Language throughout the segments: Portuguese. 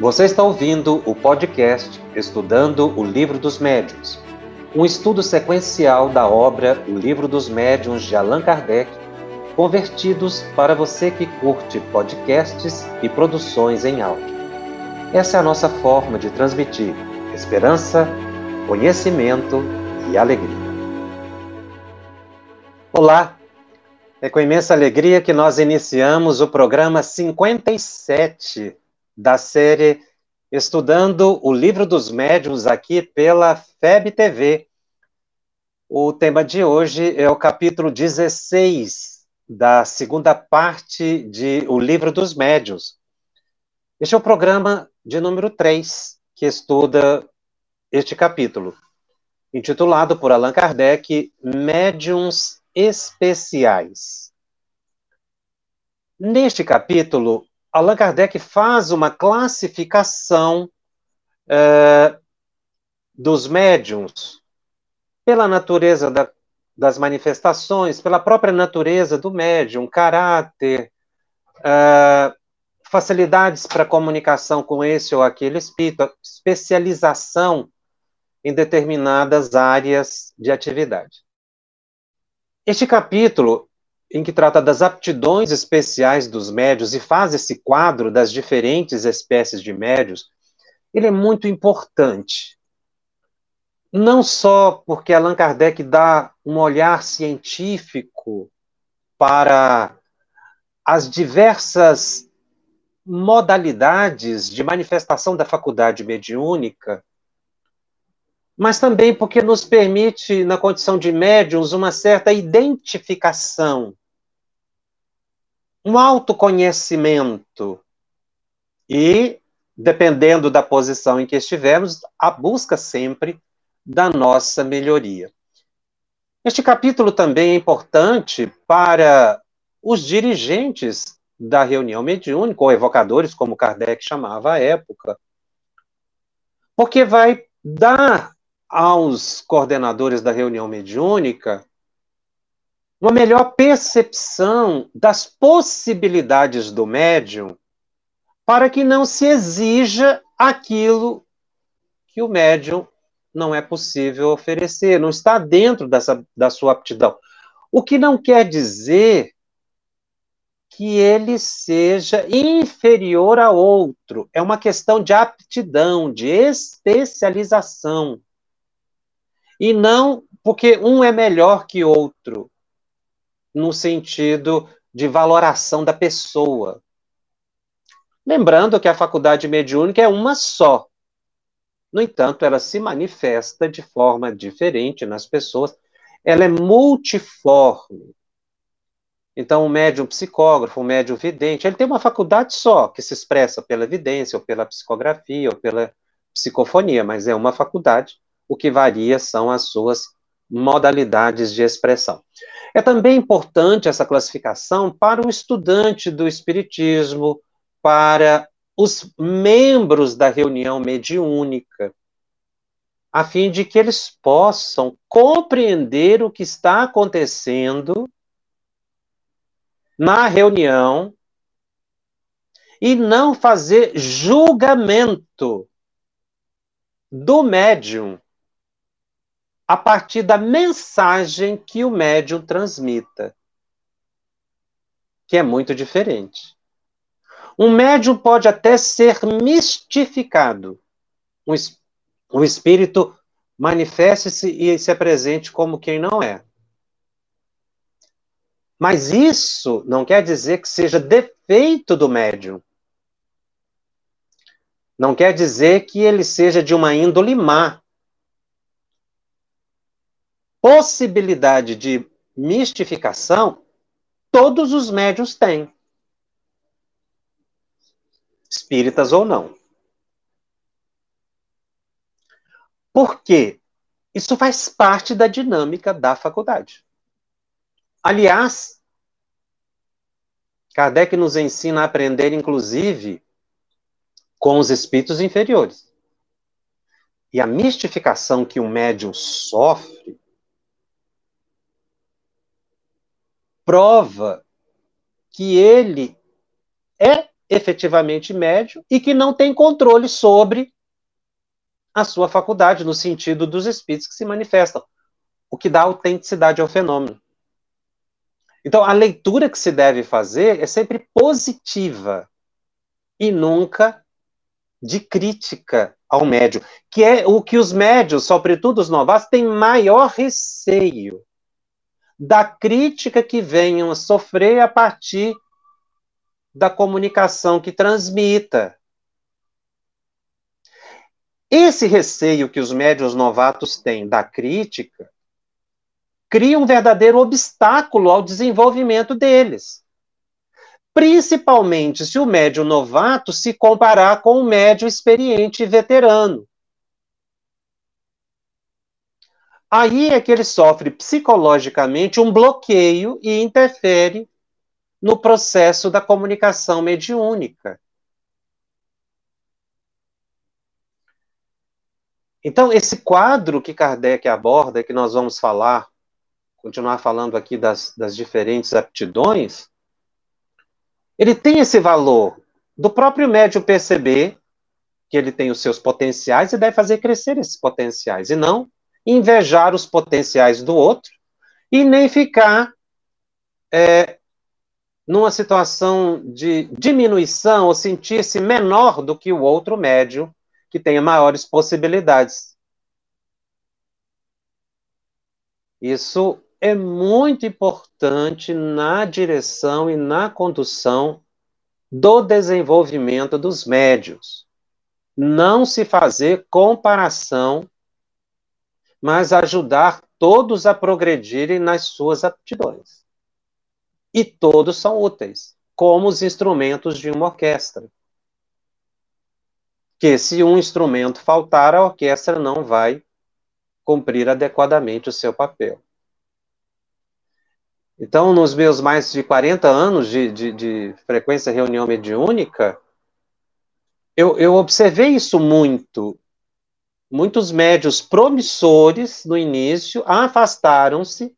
Você está ouvindo o podcast Estudando o Livro dos Médiuns, um estudo sequencial da obra O Livro dos Médiuns de Allan Kardec, convertidos para você que curte podcasts e produções em áudio. Essa é a nossa forma de transmitir esperança, conhecimento e alegria. Olá! É com imensa alegria que nós iniciamos o programa 57 da série Estudando o Livro dos Médiuns aqui pela FEB TV. O tema de hoje é o capítulo 16 da segunda parte de O Livro dos Médiuns. Este é o programa de número 3 que estuda este capítulo, intitulado por Allan Kardec Médiuns Especiais. Neste capítulo, Allan Kardec faz uma classificação é, dos médiums pela natureza da, das manifestações, pela própria natureza do médium, caráter, é, facilidades para comunicação com esse ou aquele espírito, especialização em determinadas áreas de atividade. Este capítulo em que trata das aptidões especiais dos médios e faz esse quadro das diferentes espécies de médios, ele é muito importante. Não só porque Allan Kardec dá um olhar científico para as diversas modalidades de manifestação da faculdade mediúnica, mas também porque nos permite, na condição de médiums, uma certa identificação um autoconhecimento e, dependendo da posição em que estivermos, a busca sempre da nossa melhoria. Este capítulo também é importante para os dirigentes da reunião mediúnica, ou evocadores, como Kardec chamava à época, porque vai dar aos coordenadores da reunião mediúnica uma melhor percepção das possibilidades do médium para que não se exija aquilo que o médium não é possível oferecer, não está dentro dessa, da sua aptidão. O que não quer dizer que ele seja inferior a outro. É uma questão de aptidão, de especialização. E não porque um é melhor que outro no sentido de valoração da pessoa. Lembrando que a faculdade mediúnica é uma só. No entanto, ela se manifesta de forma diferente nas pessoas, ela é multiforme. Então, o médium psicógrafo, o médium vidente, ele tem uma faculdade só, que se expressa pela evidência, ou pela psicografia, ou pela psicofonia, mas é uma faculdade. O que varia são as suas modalidades de expressão. É também importante essa classificação para o estudante do Espiritismo, para os membros da reunião mediúnica, a fim de que eles possam compreender o que está acontecendo na reunião e não fazer julgamento do médium a partir da mensagem que o médium transmita, que é muito diferente. Um médium pode até ser mistificado. Um, um espírito manifeste-se e se apresente como quem não é. Mas isso não quer dizer que seja defeito do médium. Não quer dizer que ele seja de uma índole má possibilidade de mistificação, todos os médios têm. Espíritas ou não. Por quê? Isso faz parte da dinâmica da faculdade. Aliás, Kardec nos ensina a aprender, inclusive, com os espíritos inferiores. E a mistificação que o médium sofre prova que ele é efetivamente médio e que não tem controle sobre a sua faculdade, no sentido dos espíritos que se manifestam, o que dá autenticidade ao fenômeno. Então, a leitura que se deve fazer é sempre positiva e nunca de crítica ao médio, que é o que os médios, sobretudo os novatos, têm maior receio da crítica que venham a sofrer a partir da comunicação que transmita. Esse receio que os médios novatos têm da crítica cria um verdadeiro obstáculo ao desenvolvimento deles principalmente se o médio novato se comparar com o médio experiente e veterano. Aí é que ele sofre psicologicamente um bloqueio e interfere no processo da comunicação mediúnica. Então, esse quadro que Kardec aborda, que nós vamos falar, continuar falando aqui das, das diferentes aptidões, ele tem esse valor do próprio médium perceber que ele tem os seus potenciais e deve fazer crescer esses potenciais, e não invejar os potenciais do outro e nem ficar é, numa situação de diminuição ou sentir-se menor do que o outro médium que tenha maiores possibilidades. Isso é muito importante na direção e na condução do desenvolvimento dos médios. Não se fazer comparação, mas ajudar todos a progredirem nas suas aptidões. E todos são úteis, como os instrumentos de uma orquestra. Que se um instrumento faltar, a orquestra não vai cumprir adequadamente o seu papel. Então, nos meus mais de 40 anos de, de, de frequência reunião mediúnica, eu, eu observei isso muito. Muitos médios promissores, no início, afastaram-se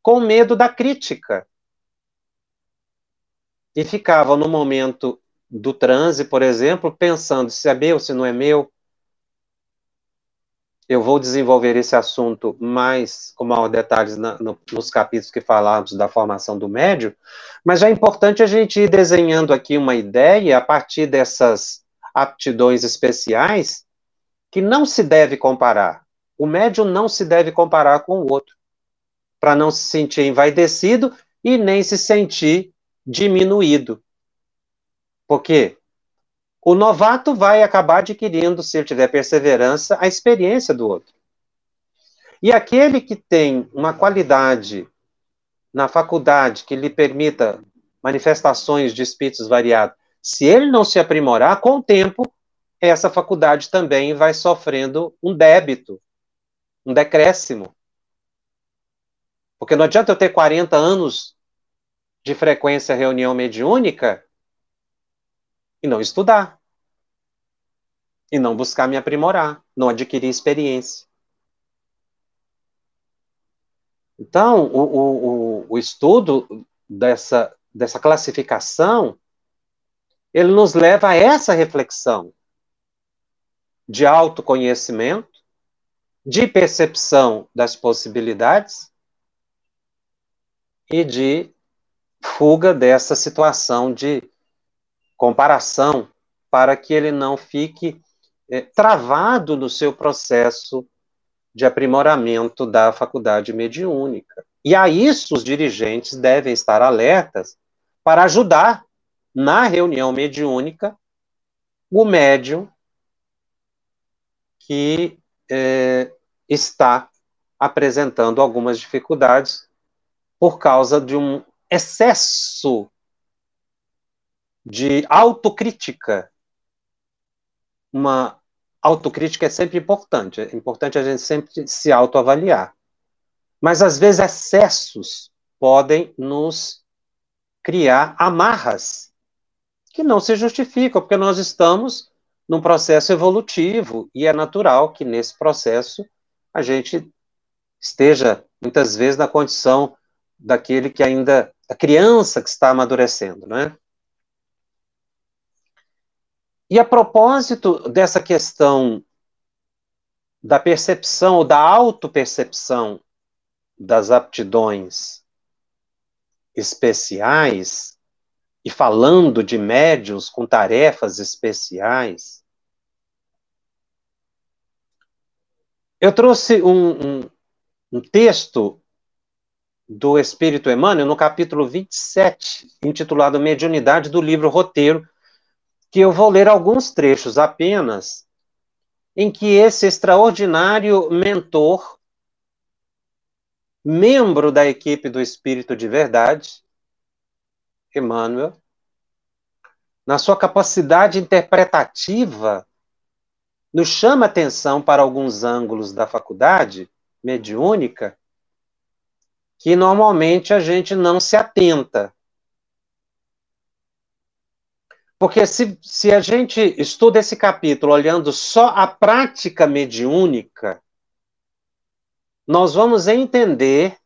com medo da crítica. E ficavam no momento do transe, por exemplo, pensando se é meu, se não é meu, eu vou desenvolver esse assunto mais com maior detalhes na, no, nos capítulos que falamos da formação do médio, mas já é importante a gente ir desenhando aqui uma ideia a partir dessas aptidões especiais que não se deve comparar. O médium não se deve comparar com o outro, para não se sentir envaidecido e nem se sentir diminuído. Por quê? O novato vai acabar adquirindo, se ele tiver perseverança, a experiência do outro. E aquele que tem uma qualidade na faculdade que lhe permita manifestações de espíritos variados, se ele não se aprimorar, com o tempo, essa faculdade também vai sofrendo um débito, um decréscimo. Porque não adianta eu ter 40 anos de frequência reunião mediúnica e não estudar. E não buscar me aprimorar, não adquirir experiência. Então, o, o, o estudo dessa, dessa classificação, ele nos leva a essa reflexão de autoconhecimento, de percepção das possibilidades e de fuga dessa situação de comparação para que ele não fique é, travado no seu processo de aprimoramento da faculdade mediúnica. E a isso os dirigentes devem estar alertas para ajudar na reunião mediúnica o médium que é, está apresentando algumas dificuldades por causa de um excesso de autocrítica. Uma autocrítica é sempre importante, é importante a gente sempre se autoavaliar. Mas às vezes excessos podem nos criar amarras que não se justificam, porque nós estamos num processo evolutivo e é natural que nesse processo a gente esteja muitas vezes na condição daquele que ainda a criança que está amadurecendo, né? E a propósito dessa questão da percepção ou da autopercepção das aptidões especiais, e falando de médios com tarefas especiais, eu trouxe um, um, um texto do Espírito Emmanuel no capítulo 27, intitulado Mediunidade do livro Roteiro, que eu vou ler alguns trechos apenas, em que esse extraordinário mentor, membro da equipe do Espírito de Verdade, Emmanuel, na sua capacidade interpretativa, nos chama atenção para alguns ângulos da faculdade mediúnica que normalmente a gente não se atenta. Porque se, se a gente estuda esse capítulo olhando só a prática mediúnica, nós vamos entender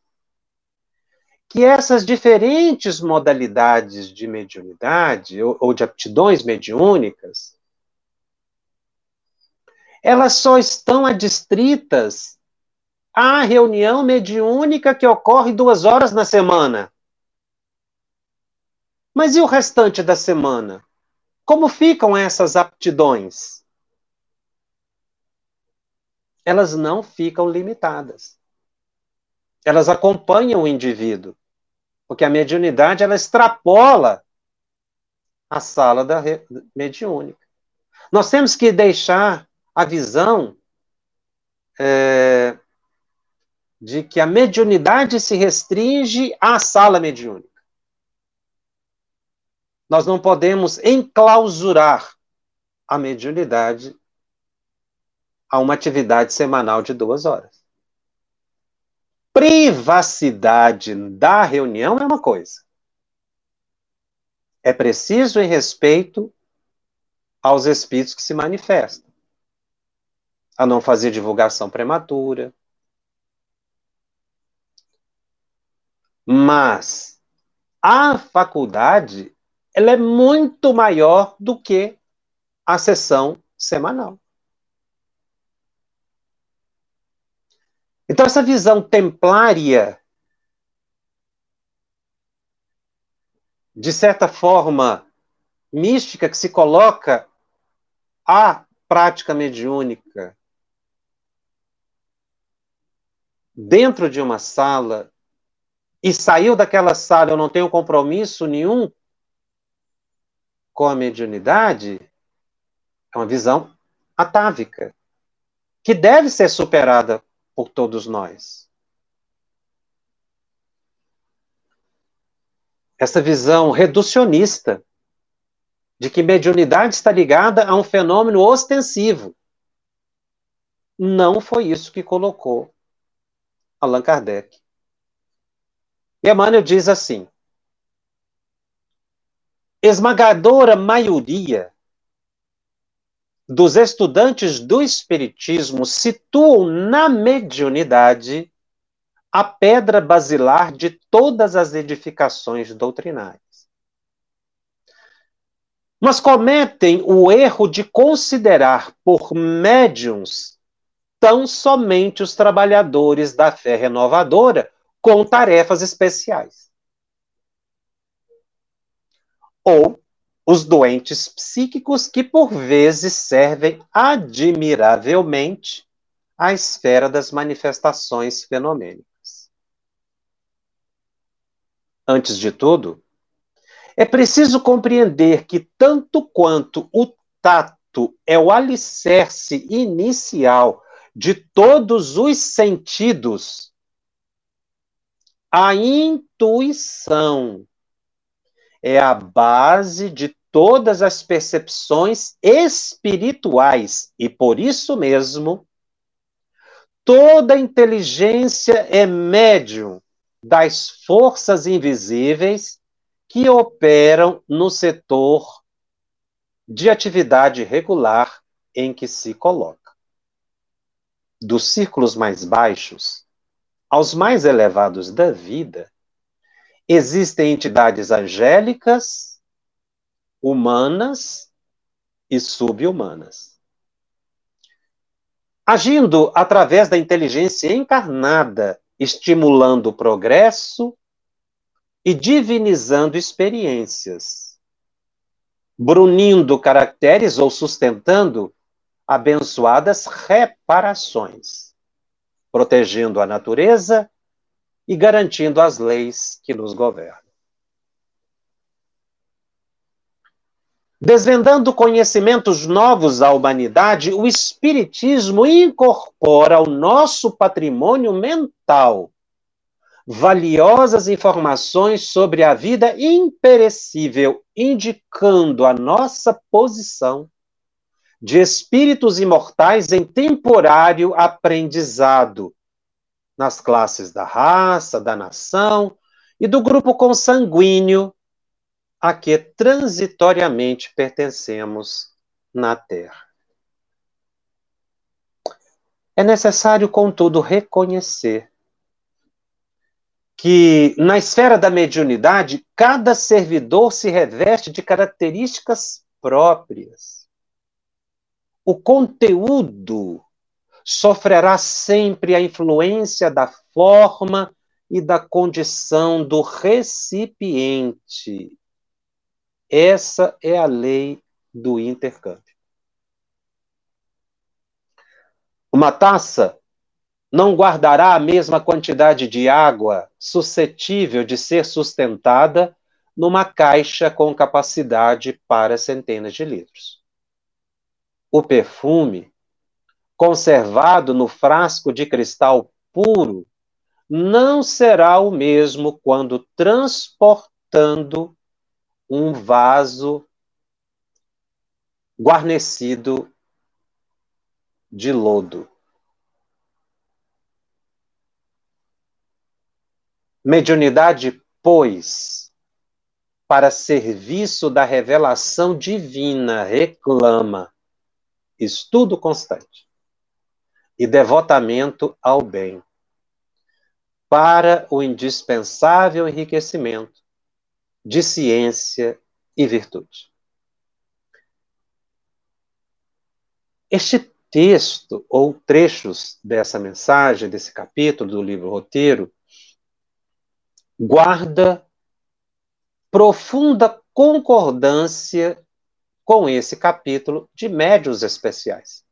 que essas diferentes modalidades de mediunidade ou, ou de aptidões mediúnicas, elas só estão adstritas à reunião mediúnica que ocorre duas horas na semana. Mas e o restante da semana? Como ficam essas aptidões? Elas não ficam limitadas. Elas acompanham o indivíduo. Porque a mediunidade ela extrapola a sala da mediúnica. Nós temos que deixar a visão é, de que a mediunidade se restringe à sala mediúnica. Nós não podemos enclausurar a mediunidade a uma atividade semanal de duas horas privacidade da reunião é uma coisa. É preciso em respeito aos espíritos que se manifestam. A não fazer divulgação prematura. Mas a faculdade ela é muito maior do que a sessão semanal. Então, essa visão templária, de certa forma mística, que se coloca a prática mediúnica dentro de uma sala e saiu daquela sala, eu não tenho compromisso nenhum com a mediunidade, é uma visão atávica, que deve ser superada por todos nós. Essa visão reducionista de que mediunidade está ligada a um fenômeno ostensivo. Não foi isso que colocou Allan Kardec. E Emmanuel diz assim: esmagadora maioria dos estudantes do Espiritismo situam na mediunidade a pedra basilar de todas as edificações doutrinárias. Mas cometem o erro de considerar por médiums tão somente os trabalhadores da fé renovadora com tarefas especiais. Ou os doentes psíquicos que por vezes servem admiravelmente à esfera das manifestações fenomênicas. Antes de tudo, é preciso compreender que tanto quanto o tato é o alicerce inicial de todos os sentidos, a intuição é a base de todas as percepções espirituais e por isso mesmo toda inteligência é médium das forças invisíveis que operam no setor de atividade regular em que se coloca. Dos círculos mais baixos aos mais elevados da vida, Existem entidades angélicas, humanas e subhumanas. Agindo através da inteligência encarnada, estimulando o progresso e divinizando experiências, brunindo caracteres ou sustentando abençoadas reparações, protegendo a natureza e garantindo as leis que nos governam. Desvendando conhecimentos novos à humanidade, o Espiritismo incorpora ao nosso patrimônio mental valiosas informações sobre a vida imperecível, indicando a nossa posição de espíritos imortais em temporário aprendizado nas classes da raça, da nação e do grupo consanguíneo a que transitoriamente pertencemos na Terra. É necessário, contudo, reconhecer que, na esfera da mediunidade, cada servidor se reveste de características próprias. O conteúdo sofrerá sempre a influência da forma e da condição do recipiente. Essa é a lei do intercâmbio. Uma taça não guardará a mesma quantidade de água suscetível de ser sustentada numa caixa com capacidade para centenas de litros. O perfume, conservado no frasco de cristal puro, não será o mesmo quando transportando um vaso guarnecido de lodo. Mediunidade, pois, para serviço da revelação divina, reclama estudo constante e devotamento ao bem, para o indispensável enriquecimento de ciência e virtude. Este texto, ou trechos dessa mensagem, desse capítulo do livro Roteiro, guarda profunda concordância com esse capítulo de médios especiais.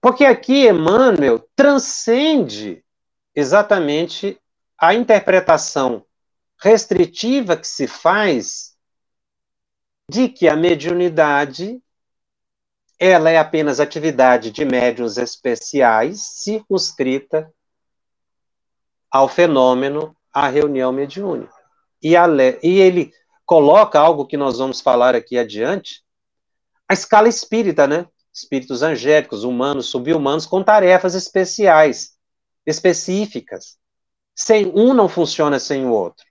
Porque aqui Emmanuel transcende exatamente a interpretação restritiva que se faz de que a mediunidade ela é apenas atividade de médiuns especiais circunscrita ao fenômeno, à reunião mediúnica. E, e ele coloca algo que nós vamos falar aqui adiante, a escala espírita, né? Espíritos angélicos, humanos, subhumanos, com tarefas especiais, específicas. Sem um não funciona sem o outro.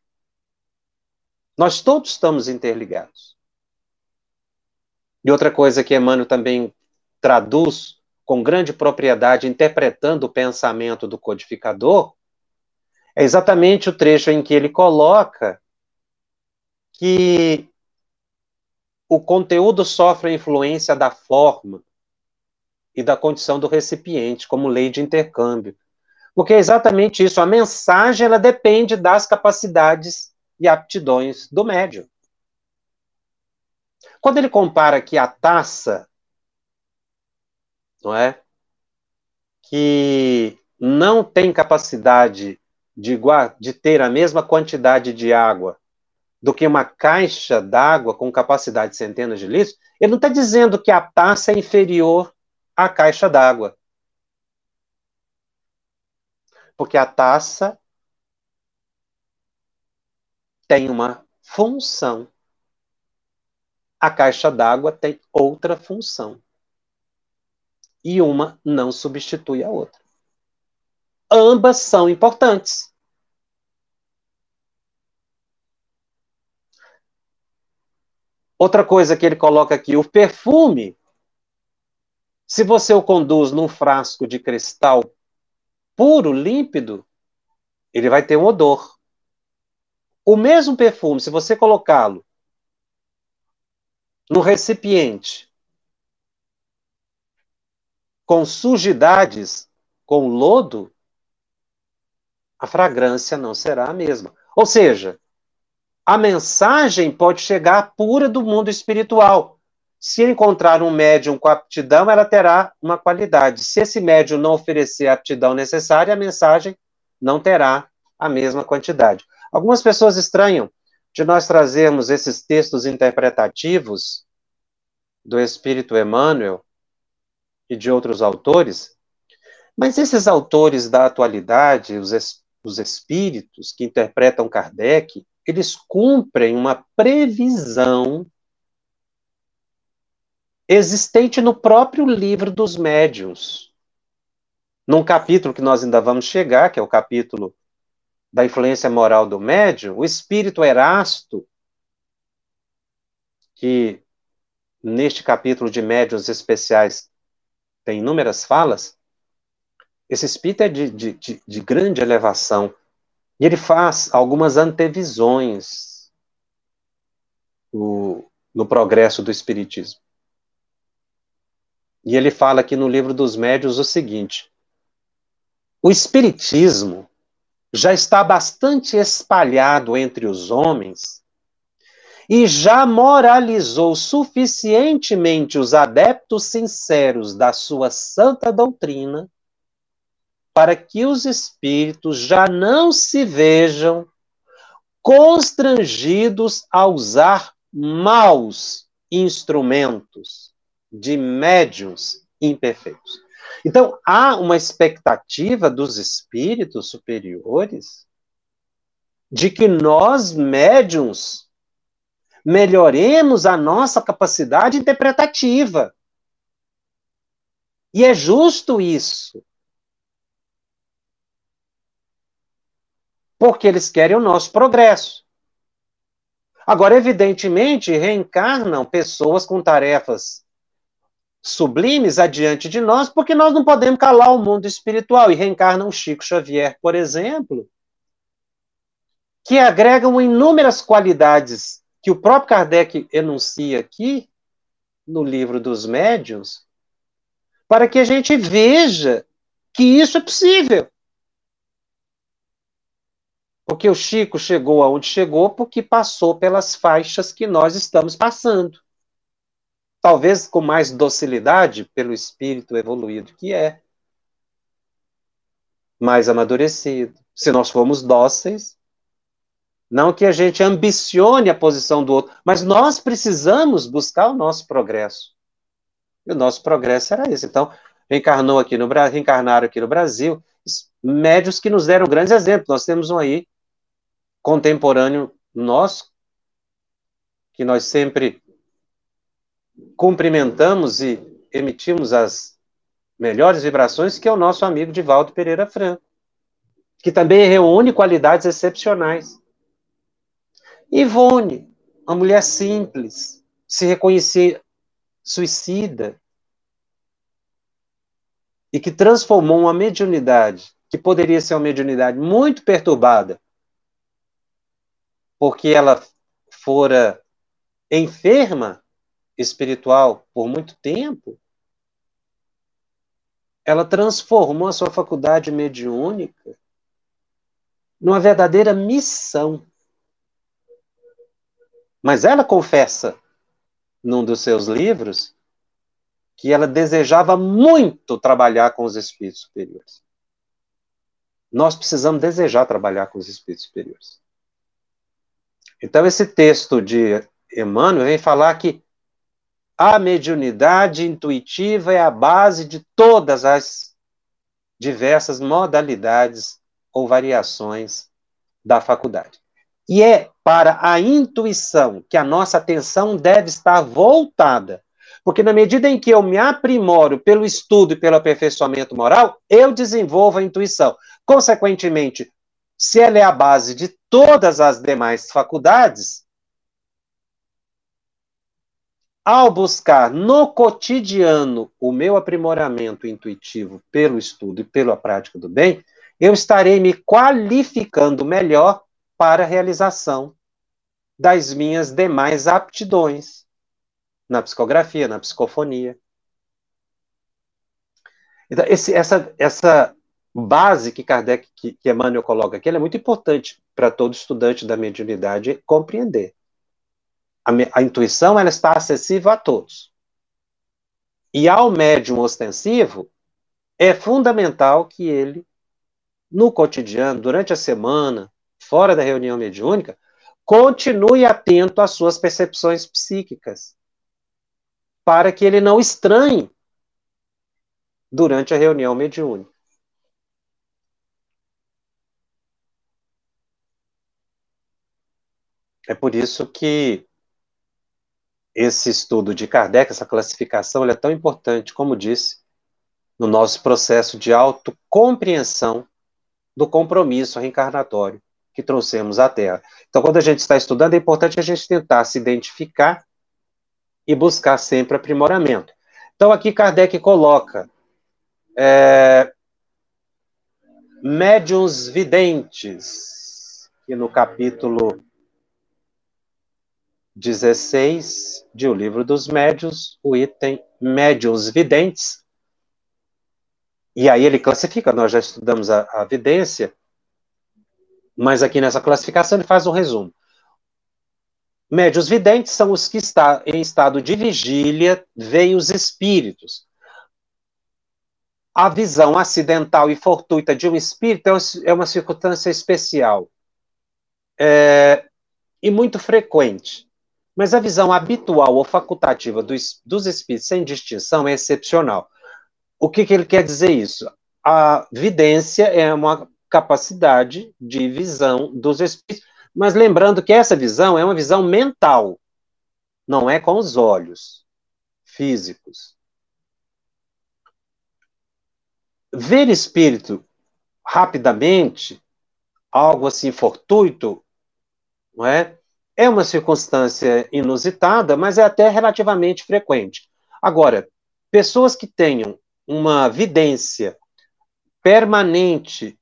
Nós todos estamos interligados. E outra coisa que Emmanuel também traduz com grande propriedade, interpretando o pensamento do codificador, é exatamente o trecho em que ele coloca que o conteúdo sofre a influência da forma e da condição do recipiente, como lei de intercâmbio. Porque é exatamente isso, a mensagem ela depende das capacidades e aptidões do médium. Quando ele compara aqui a taça, não é? Que não tem capacidade de, de ter a mesma quantidade de água do que uma caixa d'água com capacidade de centenas de litros, ele não está dizendo que a taça é inferior à caixa d'água. Porque a taça tem uma função. A caixa d'água tem outra função. E uma não substitui a outra. Ambas são importantes. Outra coisa que ele coloca aqui, o perfume. Se você o conduz num frasco de cristal puro, límpido, ele vai ter um odor. O mesmo perfume, se você colocá-lo no recipiente com sujidades, com lodo, a fragrância não será a mesma. Ou seja, a mensagem pode chegar pura do mundo espiritual. Se encontrar um médium com aptidão, ela terá uma qualidade. Se esse médium não oferecer a aptidão necessária, a mensagem não terá a mesma quantidade. Algumas pessoas estranham de nós trazermos esses textos interpretativos do Espírito Emmanuel e de outros autores, mas esses autores da atualidade, os, es os espíritos que interpretam Kardec, eles cumprem uma previsão existente no próprio livro dos médiuns. Num capítulo que nós ainda vamos chegar, que é o capítulo da influência moral do médium, o espírito Erasto, que neste capítulo de médiuns especiais tem inúmeras falas, esse espírito é de, de, de, de grande elevação. E ele faz algumas antevisões no, no progresso do espiritismo. E ele fala aqui no livro dos médios o seguinte: o espiritismo já está bastante espalhado entre os homens e já moralizou suficientemente os adeptos sinceros da sua santa doutrina para que os espíritos já não se vejam constrangidos a usar maus instrumentos de médiums imperfeitos. Então, há uma expectativa dos espíritos superiores de que nós, médiums, melhoremos a nossa capacidade interpretativa. E é justo isso. Porque eles querem o nosso progresso. Agora, evidentemente, reencarnam pessoas com tarefas sublimes adiante de nós, porque nós não podemos calar o mundo espiritual. E reencarnam Chico Xavier, por exemplo, que agregam inúmeras qualidades que o próprio Kardec enuncia aqui no livro dos médiuns, para que a gente veja que isso é possível. Porque o Chico chegou aonde chegou porque passou pelas faixas que nós estamos passando. Talvez com mais docilidade pelo espírito evoluído que é. Mais amadurecido. Se nós formos dóceis, não que a gente ambicione a posição do outro, mas nós precisamos buscar o nosso progresso. E o nosso progresso era esse. Então, reencarnou aqui no reencarnaram aqui no Brasil médios que nos deram grandes exemplos. Nós temos um aí contemporâneo nosso que nós sempre cumprimentamos e emitimos as melhores vibrações, que é o nosso amigo Divaldo Pereira Franco, que também reúne qualidades excepcionais. Ivone, uma mulher simples, se reconhecer suicida, e que transformou uma mediunidade, que poderia ser uma mediunidade muito perturbada, porque ela fora enferma espiritual por muito tempo, ela transformou a sua faculdade mediúnica numa verdadeira missão. Mas ela confessa num dos seus livros que ela desejava muito trabalhar com os espíritos superiores. Nós precisamos desejar trabalhar com os espíritos superiores. Então, esse texto de Emmanuel vem falar que a mediunidade intuitiva é a base de todas as diversas modalidades ou variações da faculdade. E é para a intuição que a nossa atenção deve estar voltada. Porque na medida em que eu me aprimoro pelo estudo e pelo aperfeiçoamento moral, eu desenvolvo a intuição. Consequentemente, se ela é a base de todas as demais faculdades, ao buscar no cotidiano o meu aprimoramento intuitivo pelo estudo e pela prática do bem, eu estarei me qualificando melhor para a realização das minhas demais aptidões na psicografia, na psicofonia. Então, esse, essa, essa base que Kardec, que, que Emmanuel coloca aqui, é muito importante para todo estudante da mediunidade compreender. A, a, intuição ela está acessível a todos. E ao médium ostensivo, é fundamental que ele, no cotidiano, durante a semana, fora da reunião mediúnica, continue atento às suas percepções psíquicas, para que ele não estranhe durante a reunião mediúnica. É por isso que esse estudo de Kardec, essa classificação, é tão importante, como disse, no nosso processo de autocompreensão do compromisso reencarnatório que trouxemos à Terra. Então, quando a gente está estudando, é importante a gente tentar se identificar e buscar sempre aprimoramento. Então, aqui Kardec coloca é, médiuns videntes, que no capítulo 16 de O Livro dos Médios, o item Médiuns Videntes. E aí ele classifica, nós já estudamos a, a vidência, mas aqui nessa classificação ele faz um resumo. Médios videntes são os que estão em estado de vigília, veem os espíritos. A visão acidental e fortuita de um espírito é uma é circunstância especial é, e muito frequente. Mas a visão habitual ou facultativa dos, dos espíritos sem distinção é excepcional. O que, que ele quer dizer isso? A vidência é uma capacidade de visão dos espíritos, mas lembrando que essa visão é uma visão mental, não é com os olhos físicos. Ver espírito rapidamente, algo assim fortuito, não é? É uma circunstância inusitada, mas é até relativamente frequente. Agora, pessoas que tenham uma vidência permanente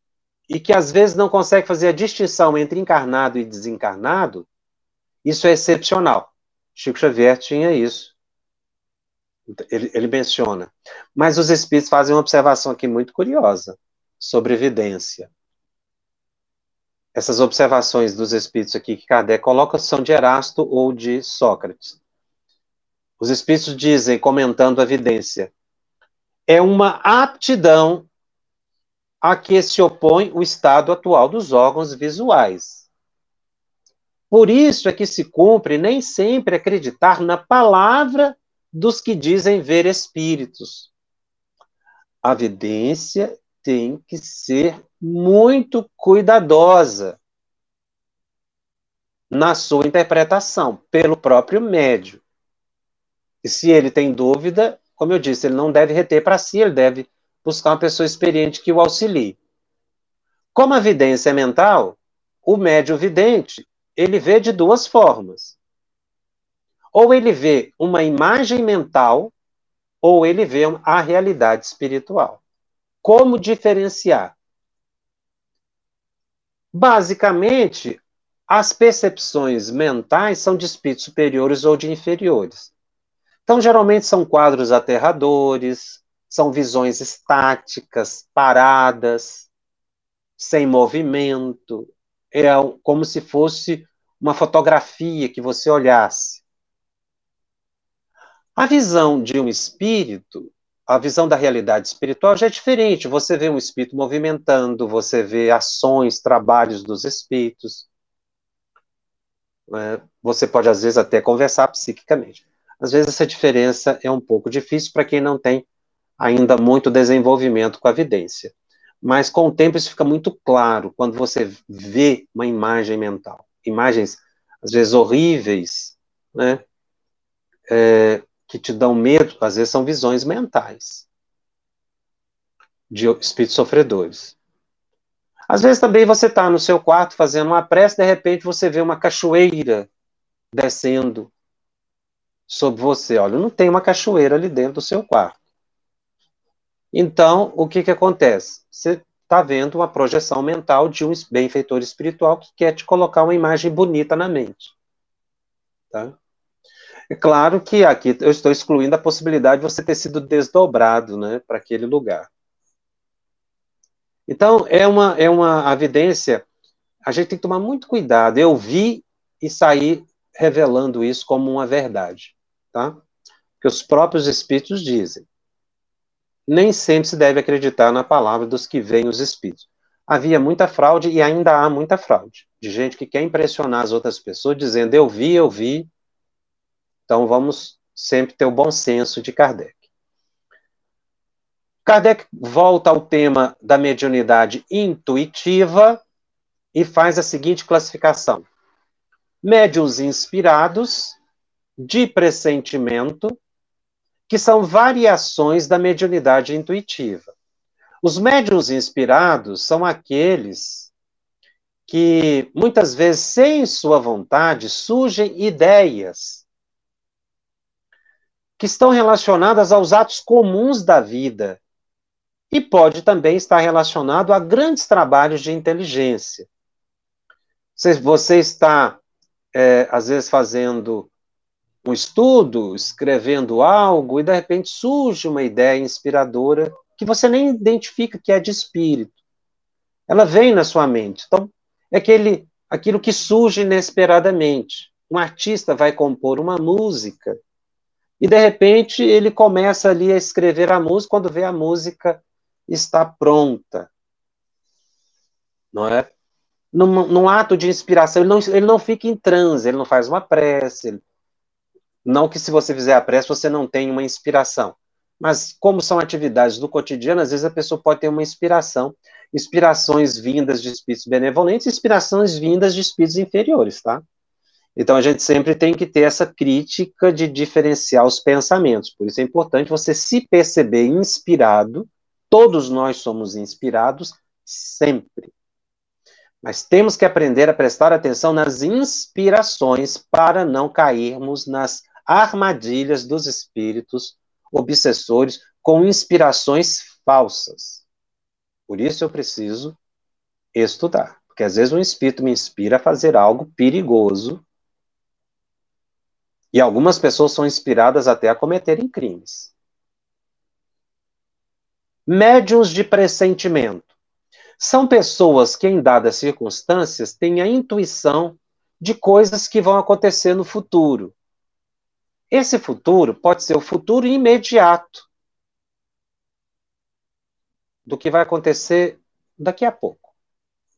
e que às vezes não conseguem fazer a distinção entre encarnado e desencarnado, isso é excepcional. Chico Xavier tinha isso. Ele, ele menciona. Mas os espíritos fazem uma observação aqui muito curiosa sobre evidência. Essas observações dos espíritos aqui que Kardec coloca são de Erasto ou de Sócrates. Os espíritos dizem, comentando a evidência, é uma aptidão a que se opõe o estado atual dos órgãos visuais. Por isso é que se cumpre nem sempre acreditar na palavra dos que dizem ver espíritos. A evidência tem que ser muito cuidadosa na sua interpretação, pelo próprio médio. E se ele tem dúvida, como eu disse, ele não deve reter para si, ele deve buscar uma pessoa experiente que o auxilie. Como a vidência é mental, o médio vidente, ele vê de duas formas. Ou ele vê uma imagem mental, ou ele vê a realidade espiritual. Como diferenciar? Basicamente, as percepções mentais são de espíritos superiores ou de inferiores. Então, geralmente são quadros aterradores, são visões estáticas, paradas, sem movimento. É como se fosse uma fotografia que você olhasse. A visão de um espírito a visão da realidade espiritual já é diferente. Você vê um espírito movimentando, você vê ações, trabalhos dos espíritos. É, você pode, às vezes, até conversar psiquicamente. Às vezes, essa diferença é um pouco difícil para quem não tem ainda muito desenvolvimento com a evidência. Mas, com o tempo, isso fica muito claro quando você vê uma imagem mental. Imagens, às vezes, horríveis, né? É, que te dão medo, às vezes são visões mentais de espíritos sofredores. Às vezes também você está no seu quarto fazendo uma prece, de repente você vê uma cachoeira descendo sobre você. Olha, não tem uma cachoeira ali dentro do seu quarto. Então, o que, que acontece? Você está vendo uma projeção mental de um benfeitor espiritual que quer te colocar uma imagem bonita na mente. Tá? É claro que aqui eu estou excluindo a possibilidade de você ter sido desdobrado né, para aquele lugar. Então, é uma, é uma evidência, a gente tem que tomar muito cuidado. Eu vi e sair revelando isso como uma verdade, tá? Que os próprios espíritos dizem. Nem sempre se deve acreditar na palavra dos que veem os espíritos. Havia muita fraude e ainda há muita fraude, de gente que quer impressionar as outras pessoas dizendo eu vi, eu vi. Então vamos sempre ter o bom senso de Kardec. Kardec volta ao tema da mediunidade intuitiva e faz a seguinte classificação: médiuns inspirados, de pressentimento, que são variações da mediunidade intuitiva. Os médiuns inspirados são aqueles que, muitas vezes, sem sua vontade, surgem ideias que estão relacionadas aos atos comuns da vida e pode também estar relacionado a grandes trabalhos de inteligência. Você está é, às vezes fazendo um estudo, escrevendo algo, e de repente surge uma ideia inspiradora que você nem identifica que é de espírito. Ela vem na sua mente. Então, é aquele, aquilo que surge inesperadamente. Um artista vai compor uma música e, de repente, ele começa ali a escrever a música, quando vê a música está pronta. Não é? num, num, ato de inspiração, ele não, ele não fica em transe, ele não faz uma prece. Ele, não que se você fizer a prece você não tenha uma inspiração. Mas como são atividades do cotidiano, às vezes a pessoa pode ter uma inspiração, inspirações vindas de espíritos benevolentes, inspirações vindas de espíritos inferiores, tá? Então a gente sempre tem que ter essa crítica de diferenciar os pensamentos. Por isso é importante você se perceber inspirado. Todos nós somos inspirados sempre. Mas temos que aprender a prestar atenção nas inspirações para não cairmos nas armadilhas dos espíritos obsessores com inspirações falsas. Por isso eu preciso estudar. Porque às vezes um espírito me inspira a fazer algo perigoso. E algumas pessoas são inspiradas até a cometerem crimes. Médiuns de pressentimento são pessoas que, em dadas circunstâncias, têm a intuição de coisas que vão acontecer no futuro. Esse futuro pode ser o futuro imediato do que vai acontecer daqui a pouco,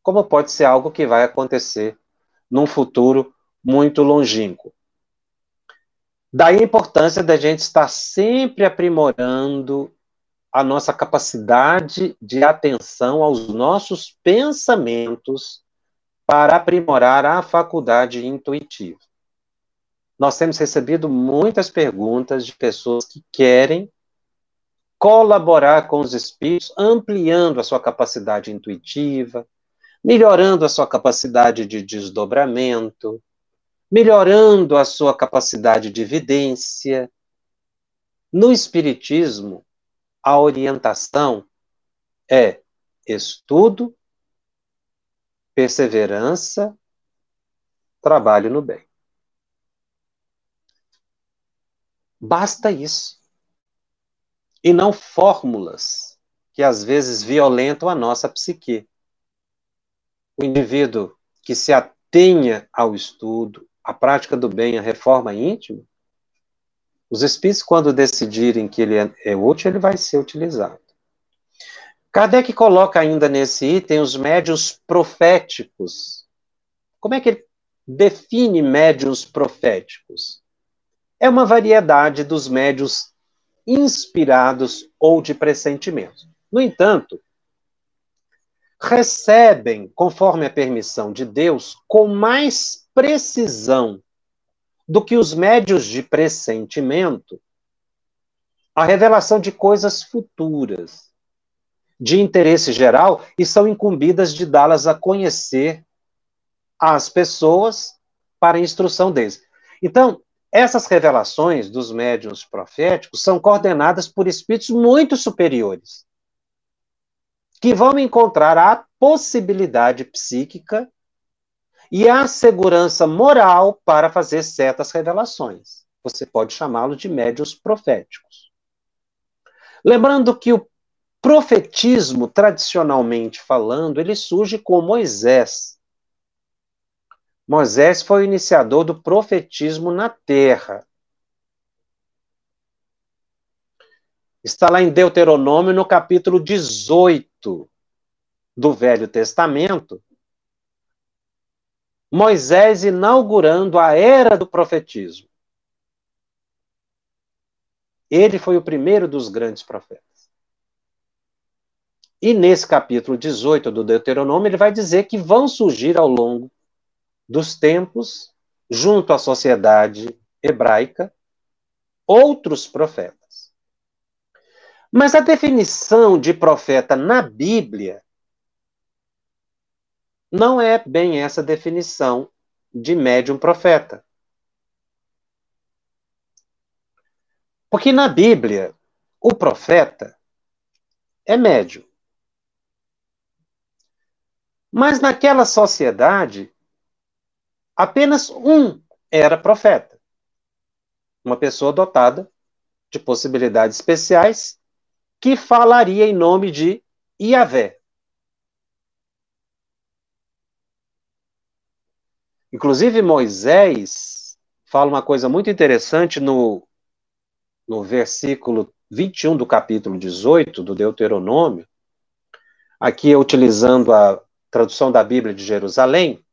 como pode ser algo que vai acontecer num futuro muito longínquo. Daí a importância da gente estar sempre aprimorando a nossa capacidade de atenção aos nossos pensamentos para aprimorar a faculdade intuitiva. Nós temos recebido muitas perguntas de pessoas que querem colaborar com os espíritos, ampliando a sua capacidade intuitiva, melhorando a sua capacidade de desdobramento, melhorando a sua capacidade de evidência. No Espiritismo, a orientação é estudo, perseverança, trabalho no bem. Basta isso. E não fórmulas que às vezes violentam a nossa psique. O indivíduo que se atenha ao estudo, à prática do bem, à reforma íntima, os espíritos, quando decidirem que ele é, é útil, ele vai ser utilizado. Kardec coloca ainda nesse item os médios proféticos. Como é que ele define médios proféticos? É uma variedade dos médios inspirados ou de pressentimento. No entanto, recebem, conforme a permissão de Deus, com mais precisão do que os médios de pressentimento, a revelação de coisas futuras, de interesse geral, e são incumbidas de dá-las a conhecer às pessoas para instrução deles. Então, essas revelações dos médiuns proféticos são coordenadas por espíritos muito superiores, que vão encontrar a possibilidade psíquica e a segurança moral para fazer certas revelações. Você pode chamá-lo de médios proféticos. Lembrando que o profetismo, tradicionalmente falando, ele surge com Moisés. Moisés foi o iniciador do profetismo na terra. Está lá em Deuteronômio, no capítulo 18 do Velho Testamento, Moisés inaugurando a era do profetismo. Ele foi o primeiro dos grandes profetas. E nesse capítulo 18 do Deuteronômio, ele vai dizer que vão surgir ao longo dos tempos, junto à sociedade hebraica, outros profetas. Mas a definição de profeta na Bíblia não é bem essa definição de médium profeta. Porque na Bíblia, o profeta é médio. Mas naquela sociedade, apenas um era profeta. Uma pessoa dotada de possibilidades especiais que falaria em nome de Iavé. Inclusive, Moisés fala uma coisa muito interessante no no versículo 21 do capítulo 18 do Deuteronômio, aqui utilizando a tradução da Bíblia de Jerusalém,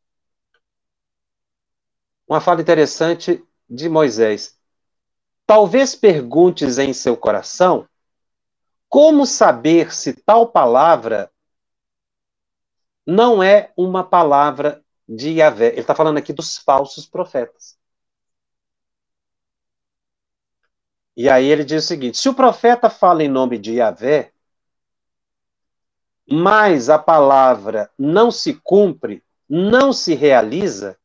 uma fala interessante de Moisés. Talvez perguntes em seu coração como saber se tal palavra não é uma palavra de Yahvé. Ele está falando aqui dos falsos profetas. E aí ele diz o seguinte: se o profeta fala em nome de Yahvé, mas a palavra não se cumpre, não se realiza,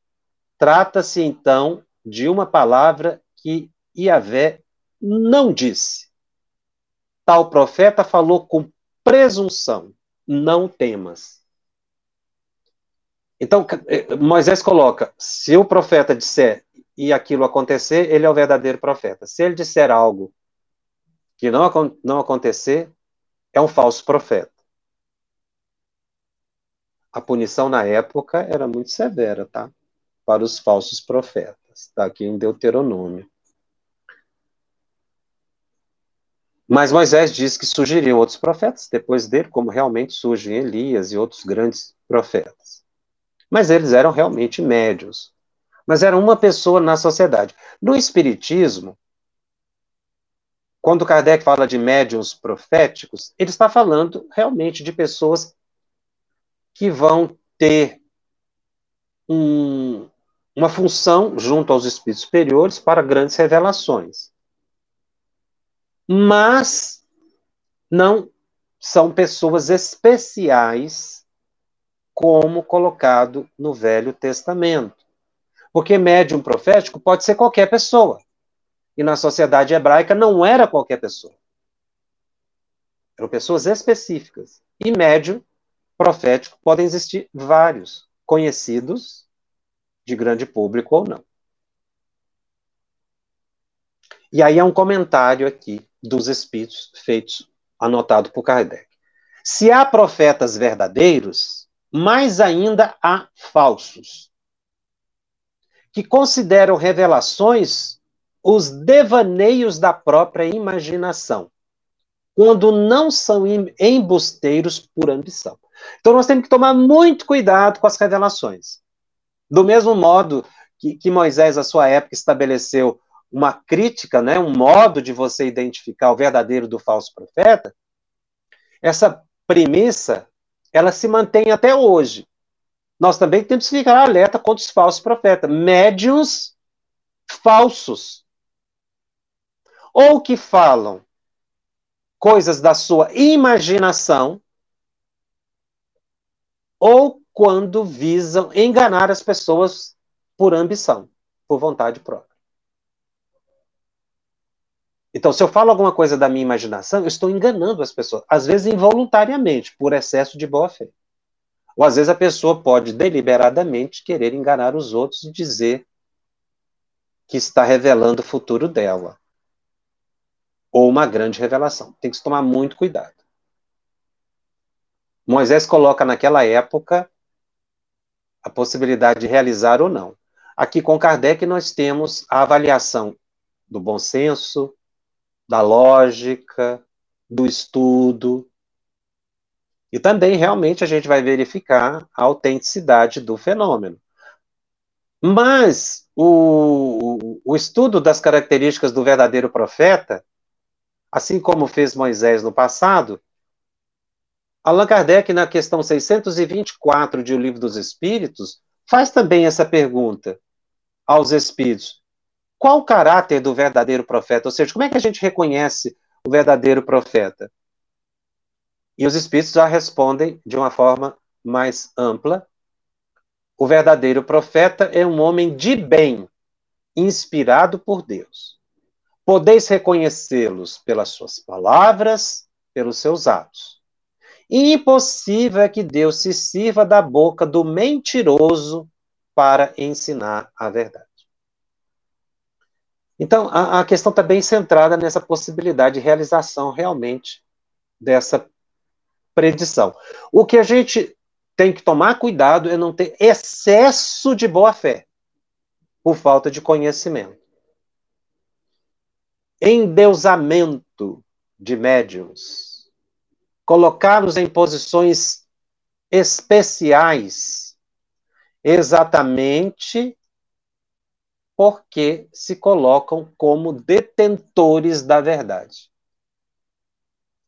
trata-se então de uma palavra que Yahvé não disse. Tal profeta falou com presunção, não temas. Então, eh, Moisés coloca: se o profeta disser e aquilo acontecer, ele é o verdadeiro profeta. Se ele disser algo que não, não acontecer, é um falso profeta. A punição na época era muito severa, tá? Para os falsos profetas. Está aqui em Deuteronômio. Mas Moisés diz que surgiriam outros profetas depois dele, como realmente surgem Elias e outros grandes profetas. Mas eles eram realmente médios mas era uma pessoa na sociedade. No Espiritismo, quando Kardec fala de médiums proféticos, ele está falando realmente de pessoas que vão ter um, uma função junto aos espíritos superiores para grandes revelações. Mas não são pessoas especiais como colocado no Velho Testamento. Porque médium profético pode ser qualquer pessoa. E na sociedade hebraica não era qualquer pessoa. Eram pessoas específicas. E médium profético podem existir vários, conhecidos de grande público ou não. E aí é um comentário aqui dos espíritos feitos, anotado por Kardec. Se há profetas verdadeiros, mais ainda há falsos que consideram revelações os devaneios da própria imaginação, quando não são embusteiros por ambição. Então nós temos que tomar muito cuidado com as revelações. Do mesmo modo que, que Moisés, à sua época, estabeleceu uma crítica, né, um modo de você identificar o verdadeiro do falso profeta, essa premissa ela se mantém até hoje nós também temos que ficar alerta contra os falsos profetas, médiums falsos, ou que falam coisas da sua imaginação, ou quando visam enganar as pessoas por ambição, por vontade própria. Então, se eu falo alguma coisa da minha imaginação, eu estou enganando as pessoas, às vezes involuntariamente, por excesso de boa fé. Ou às vezes a pessoa pode deliberadamente querer enganar os outros e dizer que está revelando o futuro dela. Ou uma grande revelação. Tem que tomar muito cuidado. Moisés coloca naquela época a possibilidade de realizar ou não. Aqui com Kardec nós temos a avaliação do bom senso, da lógica, do estudo. E também realmente a gente vai verificar a autenticidade do fenômeno. Mas o, o estudo das características do verdadeiro profeta, assim como fez Moisés no passado, Allan Kardec, na questão 624 de O Livro dos Espíritos, faz também essa pergunta aos espíritos: qual o caráter do verdadeiro profeta? Ou seja, como é que a gente reconhece o verdadeiro profeta? E os espíritos já respondem de uma forma mais ampla. O verdadeiro profeta é um homem de bem, inspirado por Deus. Podeis reconhecê-los pelas suas palavras, pelos seus atos. Impossível é que Deus se sirva da boca do mentiroso para ensinar a verdade. Então, a, a questão está bem centrada nessa possibilidade de realização realmente dessa predição. O que a gente tem que tomar cuidado é não ter excesso de boa-fé por falta de conhecimento. Endeusamento de médiums. Colocá-los em posições especiais, exatamente porque se colocam como detentores da verdade.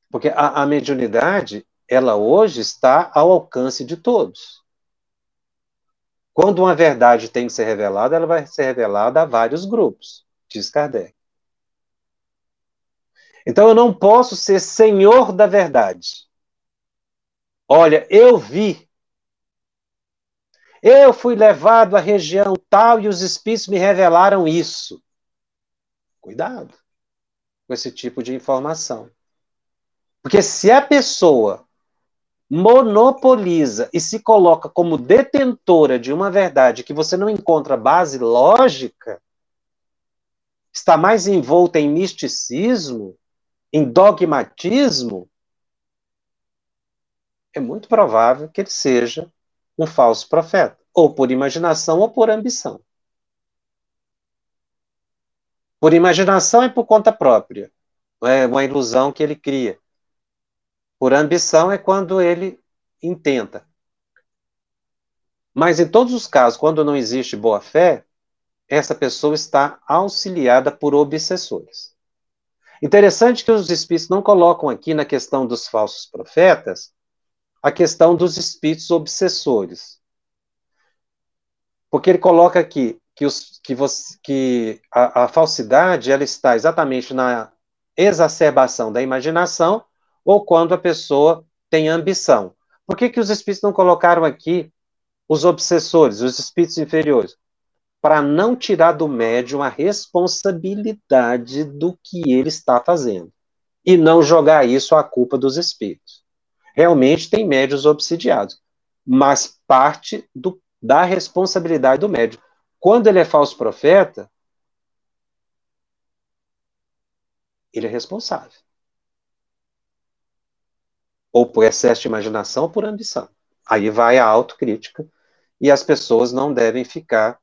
Porque a, a mediunidade, ela hoje está ao alcance de todos. Quando uma verdade tem que ser revelada, ela vai ser revelada a vários grupos, diz Kardec. Então eu não posso ser senhor da verdade. Olha, eu vi eu fui levado à região tal e os espíritos me revelaram isso. Cuidado com esse tipo de informação. Porque se a pessoa monopoliza e se coloca como detentora de uma verdade que você não encontra base lógica, está mais envolta em misticismo, em dogmatismo, é muito provável que ele seja um falso profeta, ou por imaginação ou por ambição. Por imaginação é por conta própria, é uma ilusão que ele cria. Por ambição é quando ele intenta. Mas em todos os casos, quando não existe boa fé, essa pessoa está auxiliada por obsessores. Interessante que os espíritos não colocam aqui na questão dos falsos profetas a questão dos espíritos obsessores. Porque ele coloca aqui que, os, que, você, que a, a falsidade ela está exatamente na exacerbação da imaginação ou quando a pessoa tem ambição. Por que, que os espíritos não colocaram aqui os obsessores, os espíritos inferiores? Para não tirar do médium a responsabilidade do que ele está fazendo. E não jogar isso à culpa dos espíritos realmente tem médios obsidiados, mas parte do, da responsabilidade do médium. Quando ele é falso profeta, ele é responsável. Ou por excesso de imaginação ou por ambição. Aí vai a autocrítica e as pessoas não devem ficar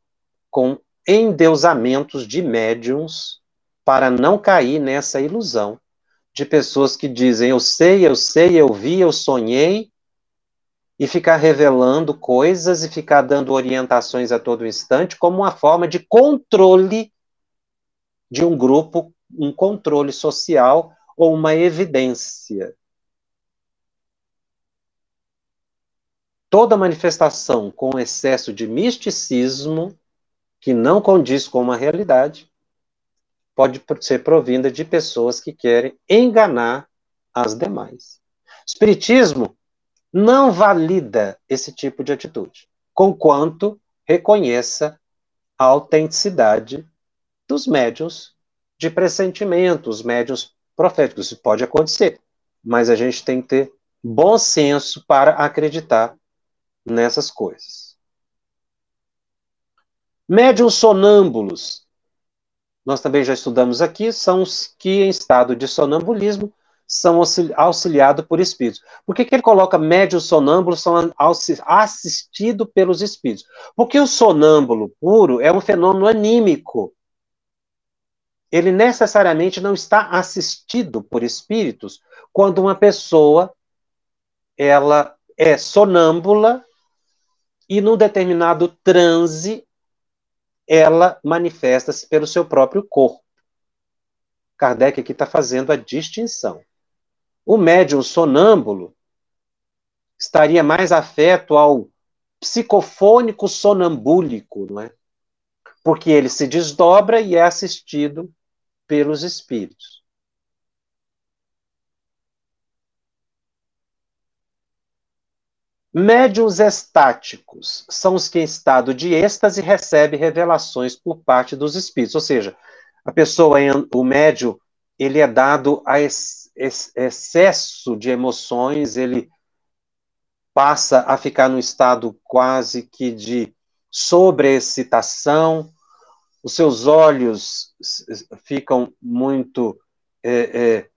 com endeusamentos de médiums para não cair nessa ilusão de pessoas que dizem eu sei, eu sei, eu vi, eu sonhei, e ficar revelando coisas e ficar dando orientações a todo instante como uma forma de controle de um grupo, um controle social ou uma evidência. Toda manifestação com excesso de misticismo, que não condiz com uma realidade, pode ser provinda de pessoas que querem enganar as demais. Espiritismo não valida esse tipo de atitude, conquanto reconheça a autenticidade dos médios de pressentimento, os médios proféticos. Isso pode acontecer, mas a gente tem que ter bom senso para acreditar nessas coisas. Médiuns sonâmbulos nós também já estudamos aqui, são os que, em estado de sonambulismo, são auxiliados por espíritos. Por que, que ele coloca médio sonâmbulo são assistido pelos espíritos? Porque o sonâmbulo puro é um fenômeno anímico. Ele necessariamente não está assistido por espíritos quando uma pessoa ela é sonâmbula e num determinado transe ela manifesta-se pelo seu próprio corpo. Kardec aqui está fazendo a distinção. O médium sonâmbulo estaria mais afeto ao psicofônico sonambúlico, não é? Porque ele se desdobra e é assistido pelos espíritos. Médiuns estáticos são os que, em estado de êxtase, recebem revelações por parte dos espíritos. Ou seja, a pessoa, o médium, ele é dado a excesso de emoções, ele passa a ficar num estado quase que de sobreexcitação, os seus olhos ficam muito é, é,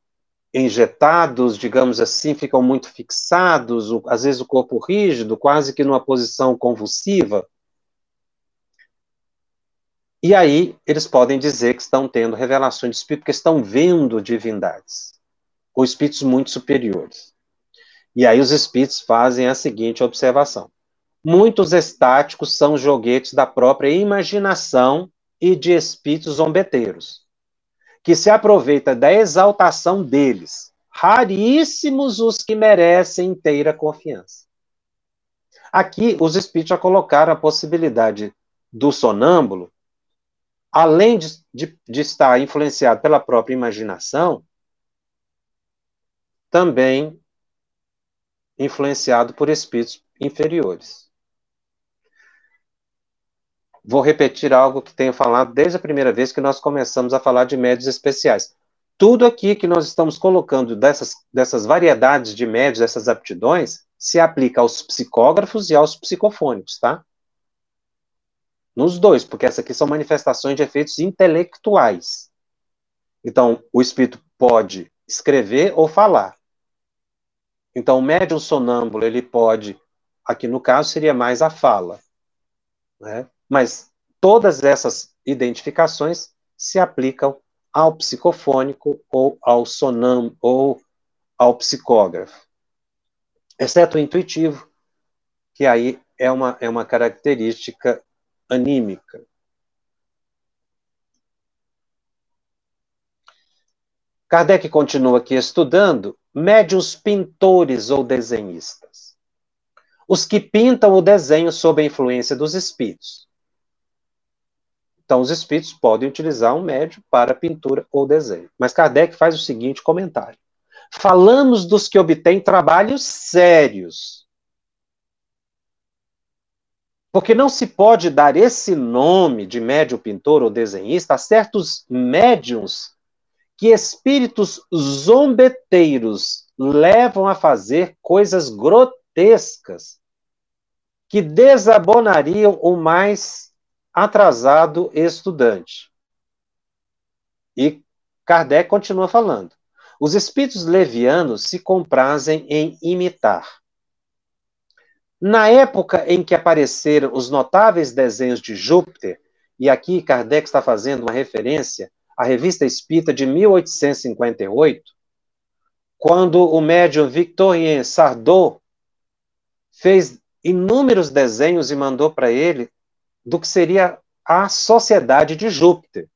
injetados, digamos assim, ficam muito fixados, às vezes o corpo rígido, quase que numa posição convulsiva. E aí eles podem dizer que estão tendo revelações de espírito, porque estão vendo divindades, ou espíritos muito superiores. E aí os espíritos fazem a seguinte observação: muitos estáticos são joguetes da própria imaginação e de espíritos zombeteiros que se aproveita da exaltação deles. Raríssimos os que merecem inteira confiança. Aqui, os espíritos já colocaram a possibilidade do sonâmbulo, além de, de, de estar influenciado pela própria imaginação, também influenciado por espíritos inferiores. Vou repetir algo que tenho falado desde a primeira vez que nós começamos a falar de médios especiais. Tudo aqui que nós estamos colocando dessas, dessas variedades de médios, dessas aptidões, se aplica aos psicógrafos e aos psicofônicos, tá? Nos dois, porque essas aqui são manifestações de efeitos intelectuais. Então, o espírito pode escrever ou falar. Então, o médium sonâmbulo, ele pode, aqui no caso, seria mais a fala. Né? Mas todas essas identificações se aplicam ao psicofônico ou ao sonam ou ao psicógrafo. Exceto o intuitivo, que aí é uma, é uma característica anímica. Kardec continua aqui estudando médios pintores ou desenhistas. Os que pintam o desenho sob a influência dos espíritos. Então, os espíritos podem utilizar um médio para pintura ou desenho. Mas Kardec faz o seguinte comentário: falamos dos que obtêm trabalhos sérios. Porque não se pode dar esse nome de médio pintor ou desenhista a certos médiums que espíritos zombeteiros levam a fazer coisas grotescas que desabonariam o mais atrasado estudante. E Kardec continua falando. Os espíritos levianos se comprazem em imitar. Na época em que apareceram os notáveis desenhos de Júpiter, e aqui Kardec está fazendo uma referência à Revista Espírita de 1858, quando o médium Victorien Sardot fez inúmeros desenhos e mandou para ele do que seria a sociedade de Júpiter.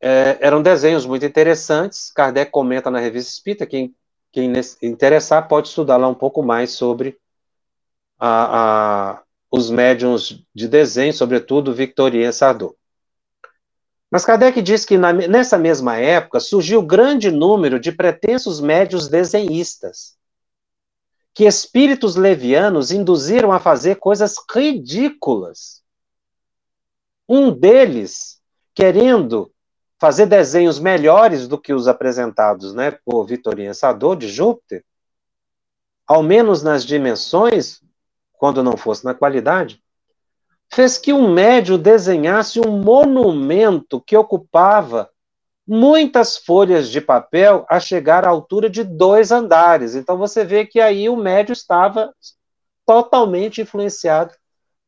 É, eram desenhos muito interessantes. Kardec comenta na revista Espírita. Quem, quem interessar pode estudar lá um pouco mais sobre a, a, os médiums de desenho, sobretudo Victorien Sardot. Mas Kardec diz que na, nessa mesma época surgiu grande número de pretensos médios desenhistas que espíritos levianos induziram a fazer coisas ridículas. Um deles, querendo fazer desenhos melhores do que os apresentados né, por Vitorino Sador de Júpiter, ao menos nas dimensões, quando não fosse na qualidade, fez que um médio desenhasse um monumento que ocupava muitas folhas de papel a chegar à altura de dois andares. Então você vê que aí o médio estava totalmente influenciado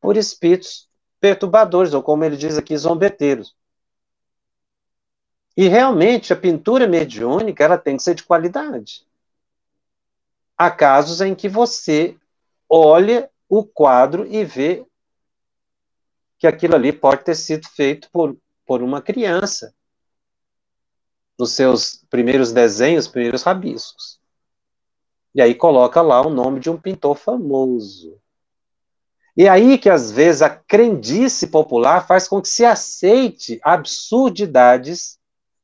por espíritos perturbadores, ou como ele diz aqui, zombeteiros. E realmente a pintura mediúnica ela tem que ser de qualidade. Há casos em que você olha o quadro e vê que aquilo ali pode ter sido feito por, por uma criança nos seus primeiros desenhos, primeiros rabiscos. E aí coloca lá o nome de um pintor famoso. E aí que às vezes a crendice popular faz com que se aceite absurdidades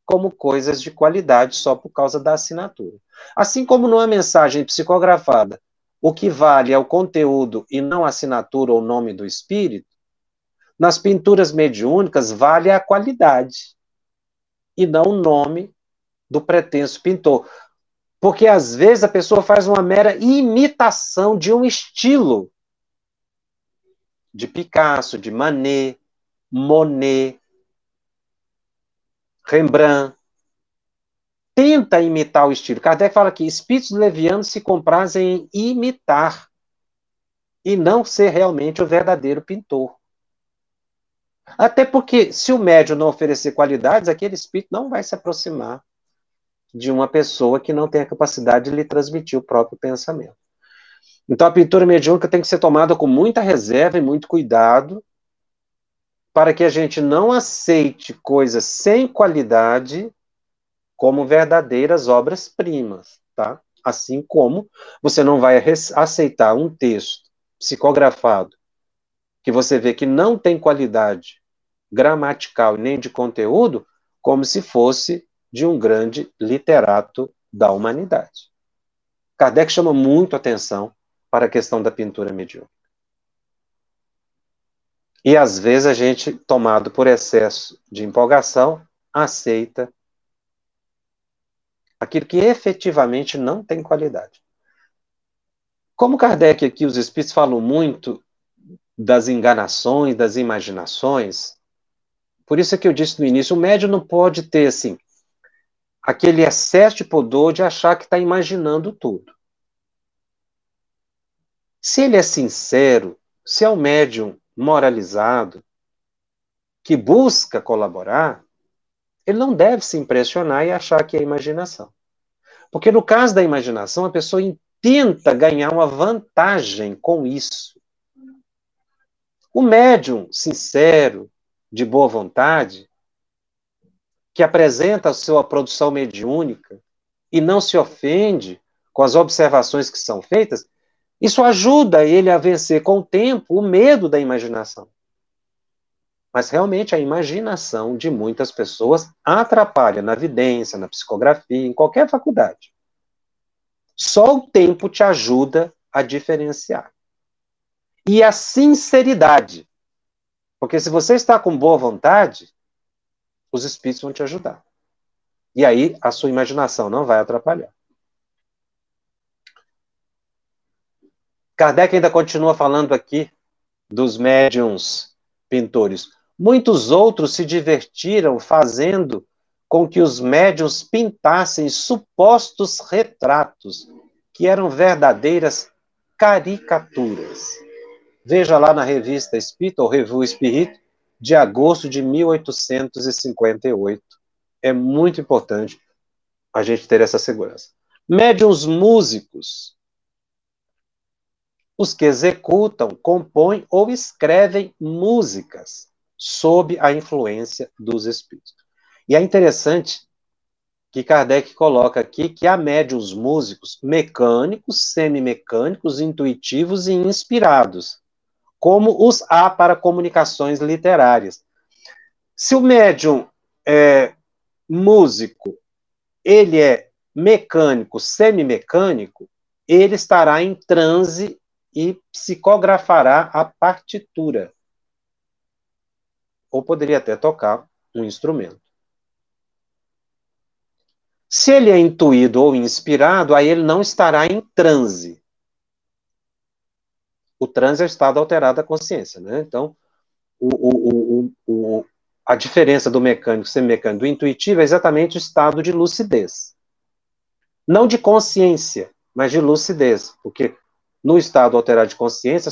como coisas de qualidade só por causa da assinatura. Assim como numa mensagem psicografada, o que vale é o conteúdo e não a assinatura ou nome do espírito, nas pinturas mediúnicas vale a qualidade e não o nome do pretenso pintor. Porque às vezes a pessoa faz uma mera imitação de um estilo de Picasso, de Manet, Monet, Rembrandt, tenta imitar o estilo. Kardec fala que espíritos levianos se comprazem em imitar e não ser realmente o verdadeiro pintor. Até porque, se o médium não oferecer qualidades, aquele espírito não vai se aproximar de uma pessoa que não tem a capacidade de lhe transmitir o próprio pensamento. Então, a pintura mediúnica tem que ser tomada com muita reserva e muito cuidado, para que a gente não aceite coisas sem qualidade como verdadeiras obras-primas, tá? Assim como você não vai aceitar um texto psicografado que você vê que não tem qualidade gramatical nem de conteúdo, como se fosse de um grande literato da humanidade. Kardec chama muito atenção para a questão da pintura mediúnica. E às vezes a gente, tomado por excesso de empolgação, aceita aquilo que efetivamente não tem qualidade. Como Kardec aqui, os espíritos falam muito das enganações, das imaginações, por isso é que eu disse no início, o médium não pode ter, assim, aquele excesso de pudor de achar que está imaginando tudo. Se ele é sincero, se é um médium moralizado, que busca colaborar, ele não deve se impressionar e achar que é imaginação. Porque no caso da imaginação, a pessoa tenta ganhar uma vantagem com isso. O médium sincero, de boa vontade, que apresenta a sua produção mediúnica e não se ofende com as observações que são feitas, isso ajuda ele a vencer com o tempo o medo da imaginação. Mas realmente a imaginação de muitas pessoas atrapalha na vidência, na psicografia, em qualquer faculdade. Só o tempo te ajuda a diferenciar. E a sinceridade. Porque se você está com boa vontade, os espíritos vão te ajudar. E aí a sua imaginação não vai atrapalhar. Kardec ainda continua falando aqui dos médiums pintores. Muitos outros se divertiram fazendo com que os médiuns pintassem supostos retratos, que eram verdadeiras caricaturas. Veja lá na revista Espírita, ou Revue Espírito, de agosto de 1858. É muito importante a gente ter essa segurança. Médiuns músicos os que executam, compõem ou escrevem músicas sob a influência dos espíritos. E é interessante que Kardec coloca aqui que há médios músicos mecânicos, semimecânicos, intuitivos e inspirados, como os há para comunicações literárias. Se o médium é músico, ele é mecânico, semimecânico, ele estará em transe e psicografará a partitura. Ou poderia até tocar um instrumento. Se ele é intuído ou inspirado, aí ele não estará em transe. O transe é o estado alterado da consciência, né? Então, o, o, o, a diferença do mecânico semimecânico do intuitivo é exatamente o estado de lucidez. Não de consciência, mas de lucidez, porque no estado alterado de consciência,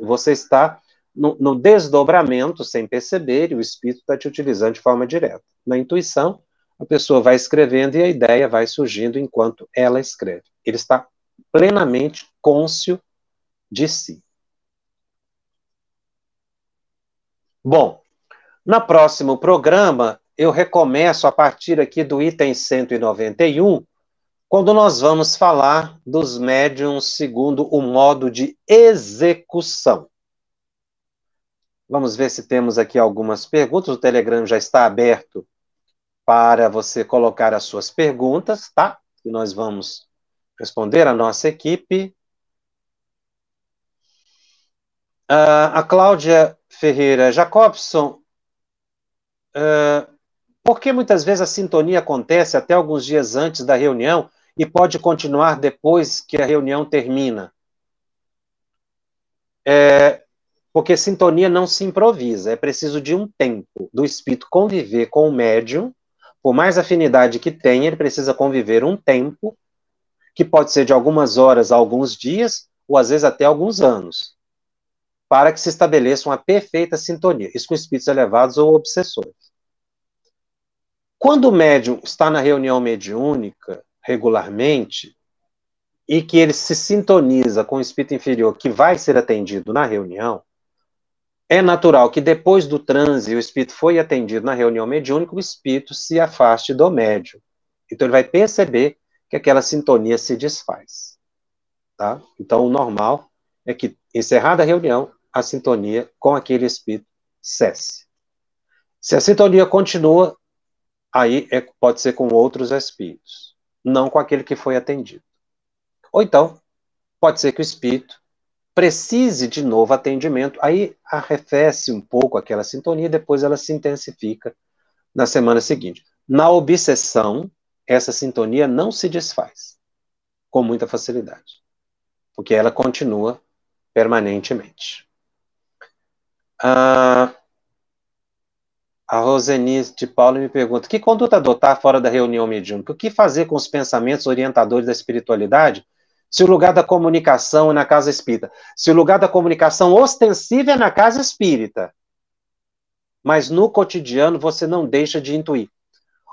você está no, desdobramento sem perceber e o espírito está te utilizando de forma direta. Na intuição, a pessoa vai escrevendo e a ideia vai surgindo enquanto ela escreve. Ele está plenamente cônscio de si. Bom, no próximo programa, eu recomeço a partir aqui do item 191, quando nós vamos falar dos médiums segundo o modo de execução. Vamos ver se temos aqui algumas perguntas. O Telegram já está aberto para você colocar as suas perguntas, tá? E nós vamos responder a nossa equipe. Uh, a Cláudia Ferreira Jacobson, uh, por que muitas vezes a sintonia acontece até alguns dias antes da reunião e pode continuar depois que a reunião termina? É, porque sintonia não se improvisa, é preciso de um tempo do espírito conviver com o médium, por mais afinidade que tenha, ele precisa conviver um tempo, que pode ser de algumas horas a alguns dias, ou às vezes até alguns anos, para que se estabeleça uma perfeita sintonia, isso com espíritos elevados ou obsessores. Quando o médium está na reunião mediúnica regularmente, e que ele se sintoniza com o espírito inferior que vai ser atendido na reunião, é natural que depois do transe, o espírito foi atendido na reunião mediúnica, o espírito se afaste do médium. Então ele vai perceber que aquela sintonia se desfaz. Tá? Então o normal é que, encerrada a reunião, a sintonia com aquele espírito cesse. Se a sintonia continua, aí é, pode ser com outros espíritos, não com aquele que foi atendido. Ou então, pode ser que o espírito precise de novo atendimento, aí arrefece um pouco aquela sintonia, depois ela se intensifica na semana seguinte. Na obsessão, essa sintonia não se desfaz com muita facilidade, porque ela continua permanentemente. Ah, a Roseni de Paulo me pergunta: que conduta adotar fora da reunião mediúnica? O que fazer com os pensamentos orientadores da espiritualidade se o lugar da comunicação é na casa espírita, se o lugar da comunicação ostensiva é na casa espírita, mas no cotidiano você não deixa de intuir.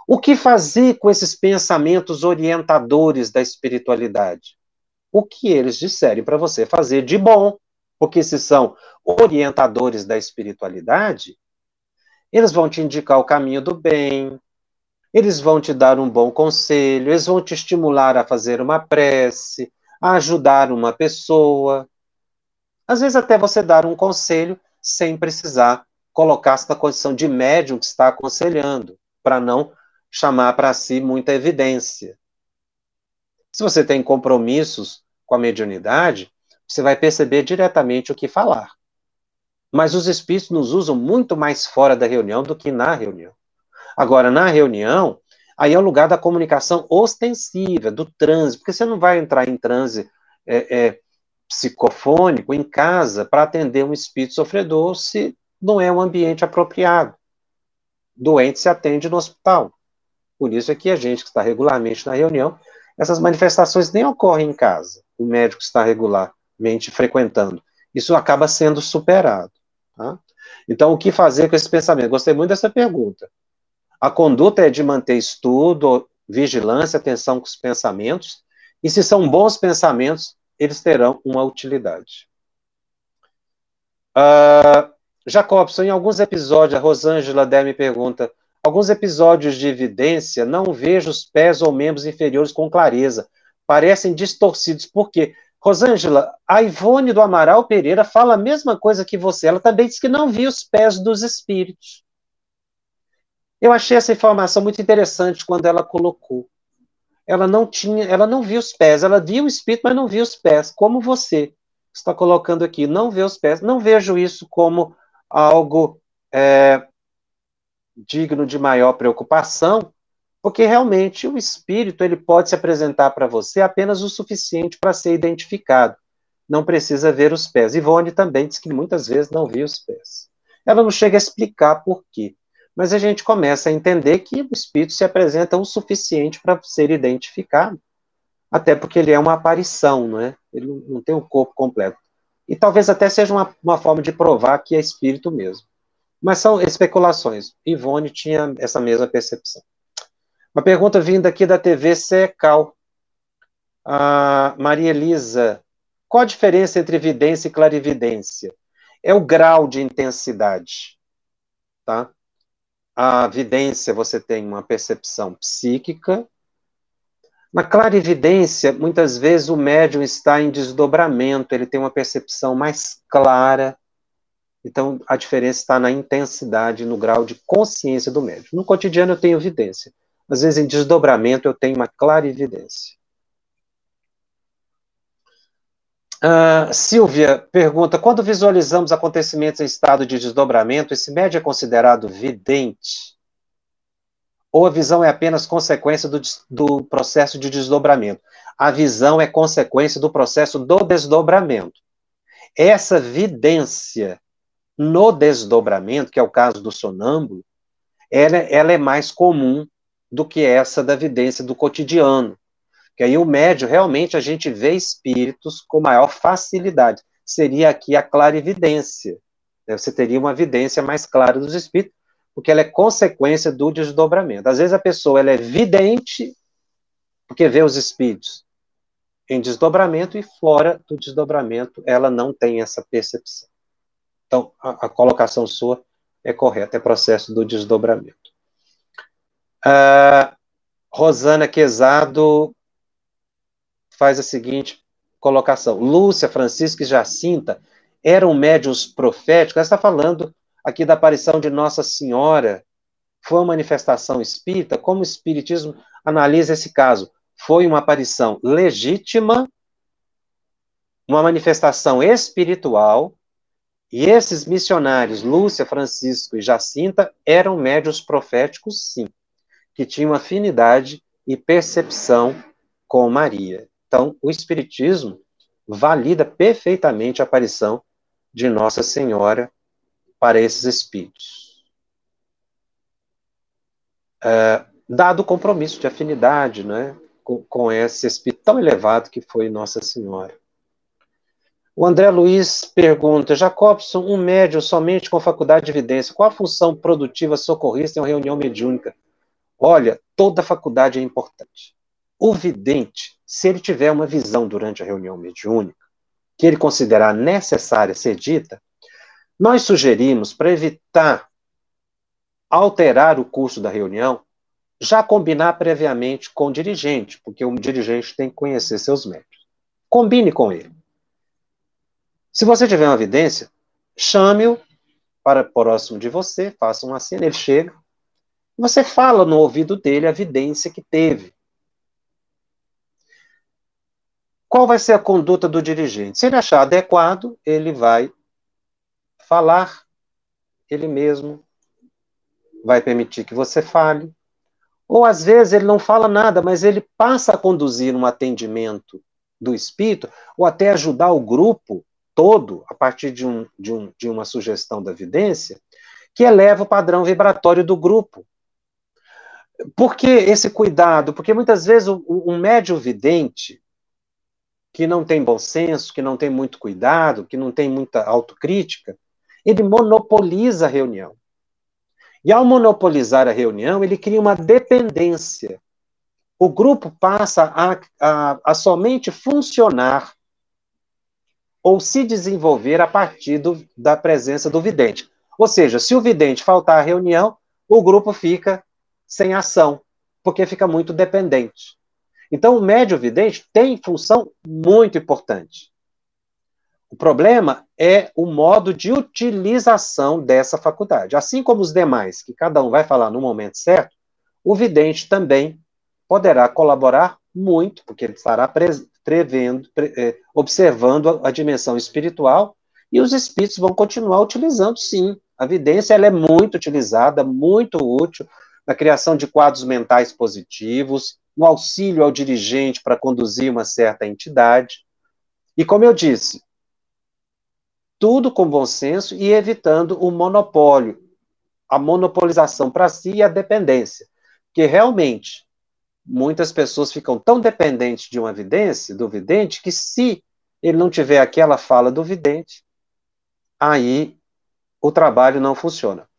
O que fazer com esses pensamentos orientadores da espiritualidade? O que eles disserem para você fazer de bom, porque se são orientadores da espiritualidade, eles vão te indicar o caminho do bem, eles vão te dar um bom conselho, eles vão te estimular a fazer uma prece, a ajudar uma pessoa. Às vezes, até você dar um conselho sem precisar colocar-se na condição de médium que está aconselhando, para não chamar para si muita evidência. Se você tem compromissos com a mediunidade, você vai perceber diretamente o que falar. Mas os espíritos nos usam muito mais fora da reunião do que na reunião. Agora, na reunião, Aí é o lugar da comunicação ostensiva, do transe, porque você não vai entrar em transe é, é, psicofônico em casa para atender um espírito sofredor se não é um ambiente apropriado. Doente se atende no hospital. Por isso é que a gente que está regularmente na reunião, essas manifestações nem ocorrem em casa. O médico está regularmente frequentando. Isso acaba sendo superado. Tá? Então, o que fazer com esse pensamento? Gostei muito dessa pergunta. A conduta é de manter estudo, vigilância, atenção com os pensamentos, e se são bons pensamentos, eles terão uma utilidade. Uh, Jacobson, em alguns episódios, a Rosângela Der pergunta, alguns episódios de evidência, não vejo os pés ou membros inferiores com clareza, parecem distorcidos, por quê? Rosângela, a Ivone do Amaral Pereira fala a mesma coisa que você, ela também diz que não viu os pés dos espíritos. Eu achei essa informação muito interessante quando ela colocou. Ela não tinha, ela não viu os pés, ela viu o espírito, mas não viu os pés, como você está colocando aqui, não vê os pés. Não vejo isso como algo é, digno de maior preocupação, porque realmente o espírito ele pode se apresentar para você apenas o suficiente para ser identificado. Não precisa ver os pés. Ivone também diz que muitas vezes não viu os pés. Ela não chega a explicar por quê mas a gente começa a entender que o espírito se apresenta o suficiente para ser identificado, até porque ele é uma aparição, não é? Ele não tem o corpo completo. E talvez até seja uma, uma forma de provar que é espírito mesmo. Mas são especulações. Ivone tinha essa mesma percepção. Uma pergunta vinda aqui da TV Secal. A Maria Elisa, qual a diferença entre evidência e clarividência? É o grau de intensidade, tá? A vidência, você tem uma percepção psíquica. Na clarividência, muitas vezes o médium está em desdobramento, ele tem uma percepção mais clara. Então, a diferença está na intensidade, no grau de consciência do médium. No cotidiano, eu tenho evidência. Às vezes, em desdobramento, eu tenho uma clarividência. Uh, Silvia pergunta: quando visualizamos acontecimentos em estado de desdobramento, esse médio é considerado vidente? Ou a visão é apenas consequência do, do processo de desdobramento? A visão é consequência do processo do desdobramento. Essa vidência no desdobramento, que é o caso do sonâmbulo, ela, ela é mais comum do que essa da vidência do cotidiano. Que aí o médio, realmente, a gente vê espíritos com maior facilidade. Seria aqui a clarividência. Né? Você teria uma evidência mais clara dos espíritos, porque ela é consequência do desdobramento. Às vezes a pessoa ela é vidente, porque vê os espíritos em desdobramento, e fora do desdobramento ela não tem essa percepção. Então, a, a colocação sua é correta, é processo do desdobramento. Uh, Rosana Quezado faz a seguinte colocação: Lúcia, Francisco e Jacinta eram médiuns proféticos. Ela está falando aqui da aparição de Nossa Senhora. Foi uma manifestação espírita? Como o Espiritismo analisa esse caso? Foi uma aparição legítima, uma manifestação espiritual, e esses missionários, Lúcia, Francisco e Jacinta, eram médios proféticos, sim, que tinham afinidade e percepção com Maria. Então, o Espiritismo valida perfeitamente a aparição de Nossa Senhora para esses espíritos. É, dado o compromisso de afinidade né, com, com esse espírito tão elevado que foi Nossa Senhora. O André Luiz pergunta: Jacobson, um médium somente com faculdade de evidência, qual a função produtiva socorrista em uma reunião mediúnica? Olha, toda faculdade é importante. O vidente, se ele tiver uma visão durante a reunião mediúnica, que ele considerar necessária ser dita, nós sugerimos, para evitar alterar o curso da reunião, já combinar previamente com o dirigente, porque o dirigente tem que conhecer seus médios. Combine com ele. Se você tiver uma evidência, chame-o para próximo de você, faça uma cena, ele chega, você fala no ouvido dele a evidência que teve. Qual vai ser a conduta do dirigente? Se ele achar adequado, ele vai falar, ele mesmo vai permitir que você fale. Ou às vezes ele não fala nada, mas ele passa a conduzir um atendimento do espírito, ou até ajudar o grupo todo, a partir de, um, de, um, de uma sugestão da evidência, que eleva o padrão vibratório do grupo. Por que esse cuidado? Porque muitas vezes um médio vidente, que não tem bom senso, que não tem muito cuidado, que não tem muita autocrítica, ele monopoliza a reunião. E ao monopolizar a reunião, ele cria uma dependência. O grupo passa a, a, a somente funcionar ou se desenvolver a partir do, da presença do vidente. Ou seja, se o vidente faltar à reunião, o grupo fica sem ação, porque fica muito dependente. Então, o médio vidente tem função muito importante. O problema é o modo de utilização dessa faculdade. Assim como os demais, que cada um vai falar no momento certo, o vidente também poderá colaborar muito, porque ele estará prevendo, pre, é, observando a, dimensão espiritual, e os espíritos vão continuar utilizando, sim. A evidência ela é muito utilizada, muito útil na criação de quadros mentais positivos, no auxílio ao dirigente para conduzir uma certa entidade. E como eu disse, tudo com bom senso e evitando o monopólio. a monopolização para si e a dependência. Porque realmente muitas pessoas ficam tão dependentes de uma vidência, do vidente, que se ele não tiver aquela fala do vidente, aí o trabalho não funciona.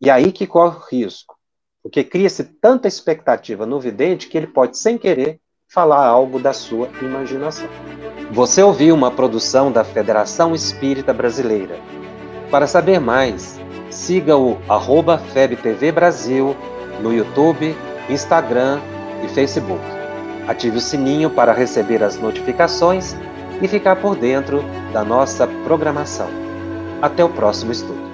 E aí que corre o risco, porque cria-se tanta expectativa no vidente que ele pode, sem querer, falar algo da sua imaginação. Você ouviu uma produção da Federação Espírita Brasileira. Para saber mais, siga o arroba FebTV Brasil no YouTube, Instagram e Facebook. Ative o sininho para receber as notificações e ficar por dentro da nossa programação. Até o próximo estudo.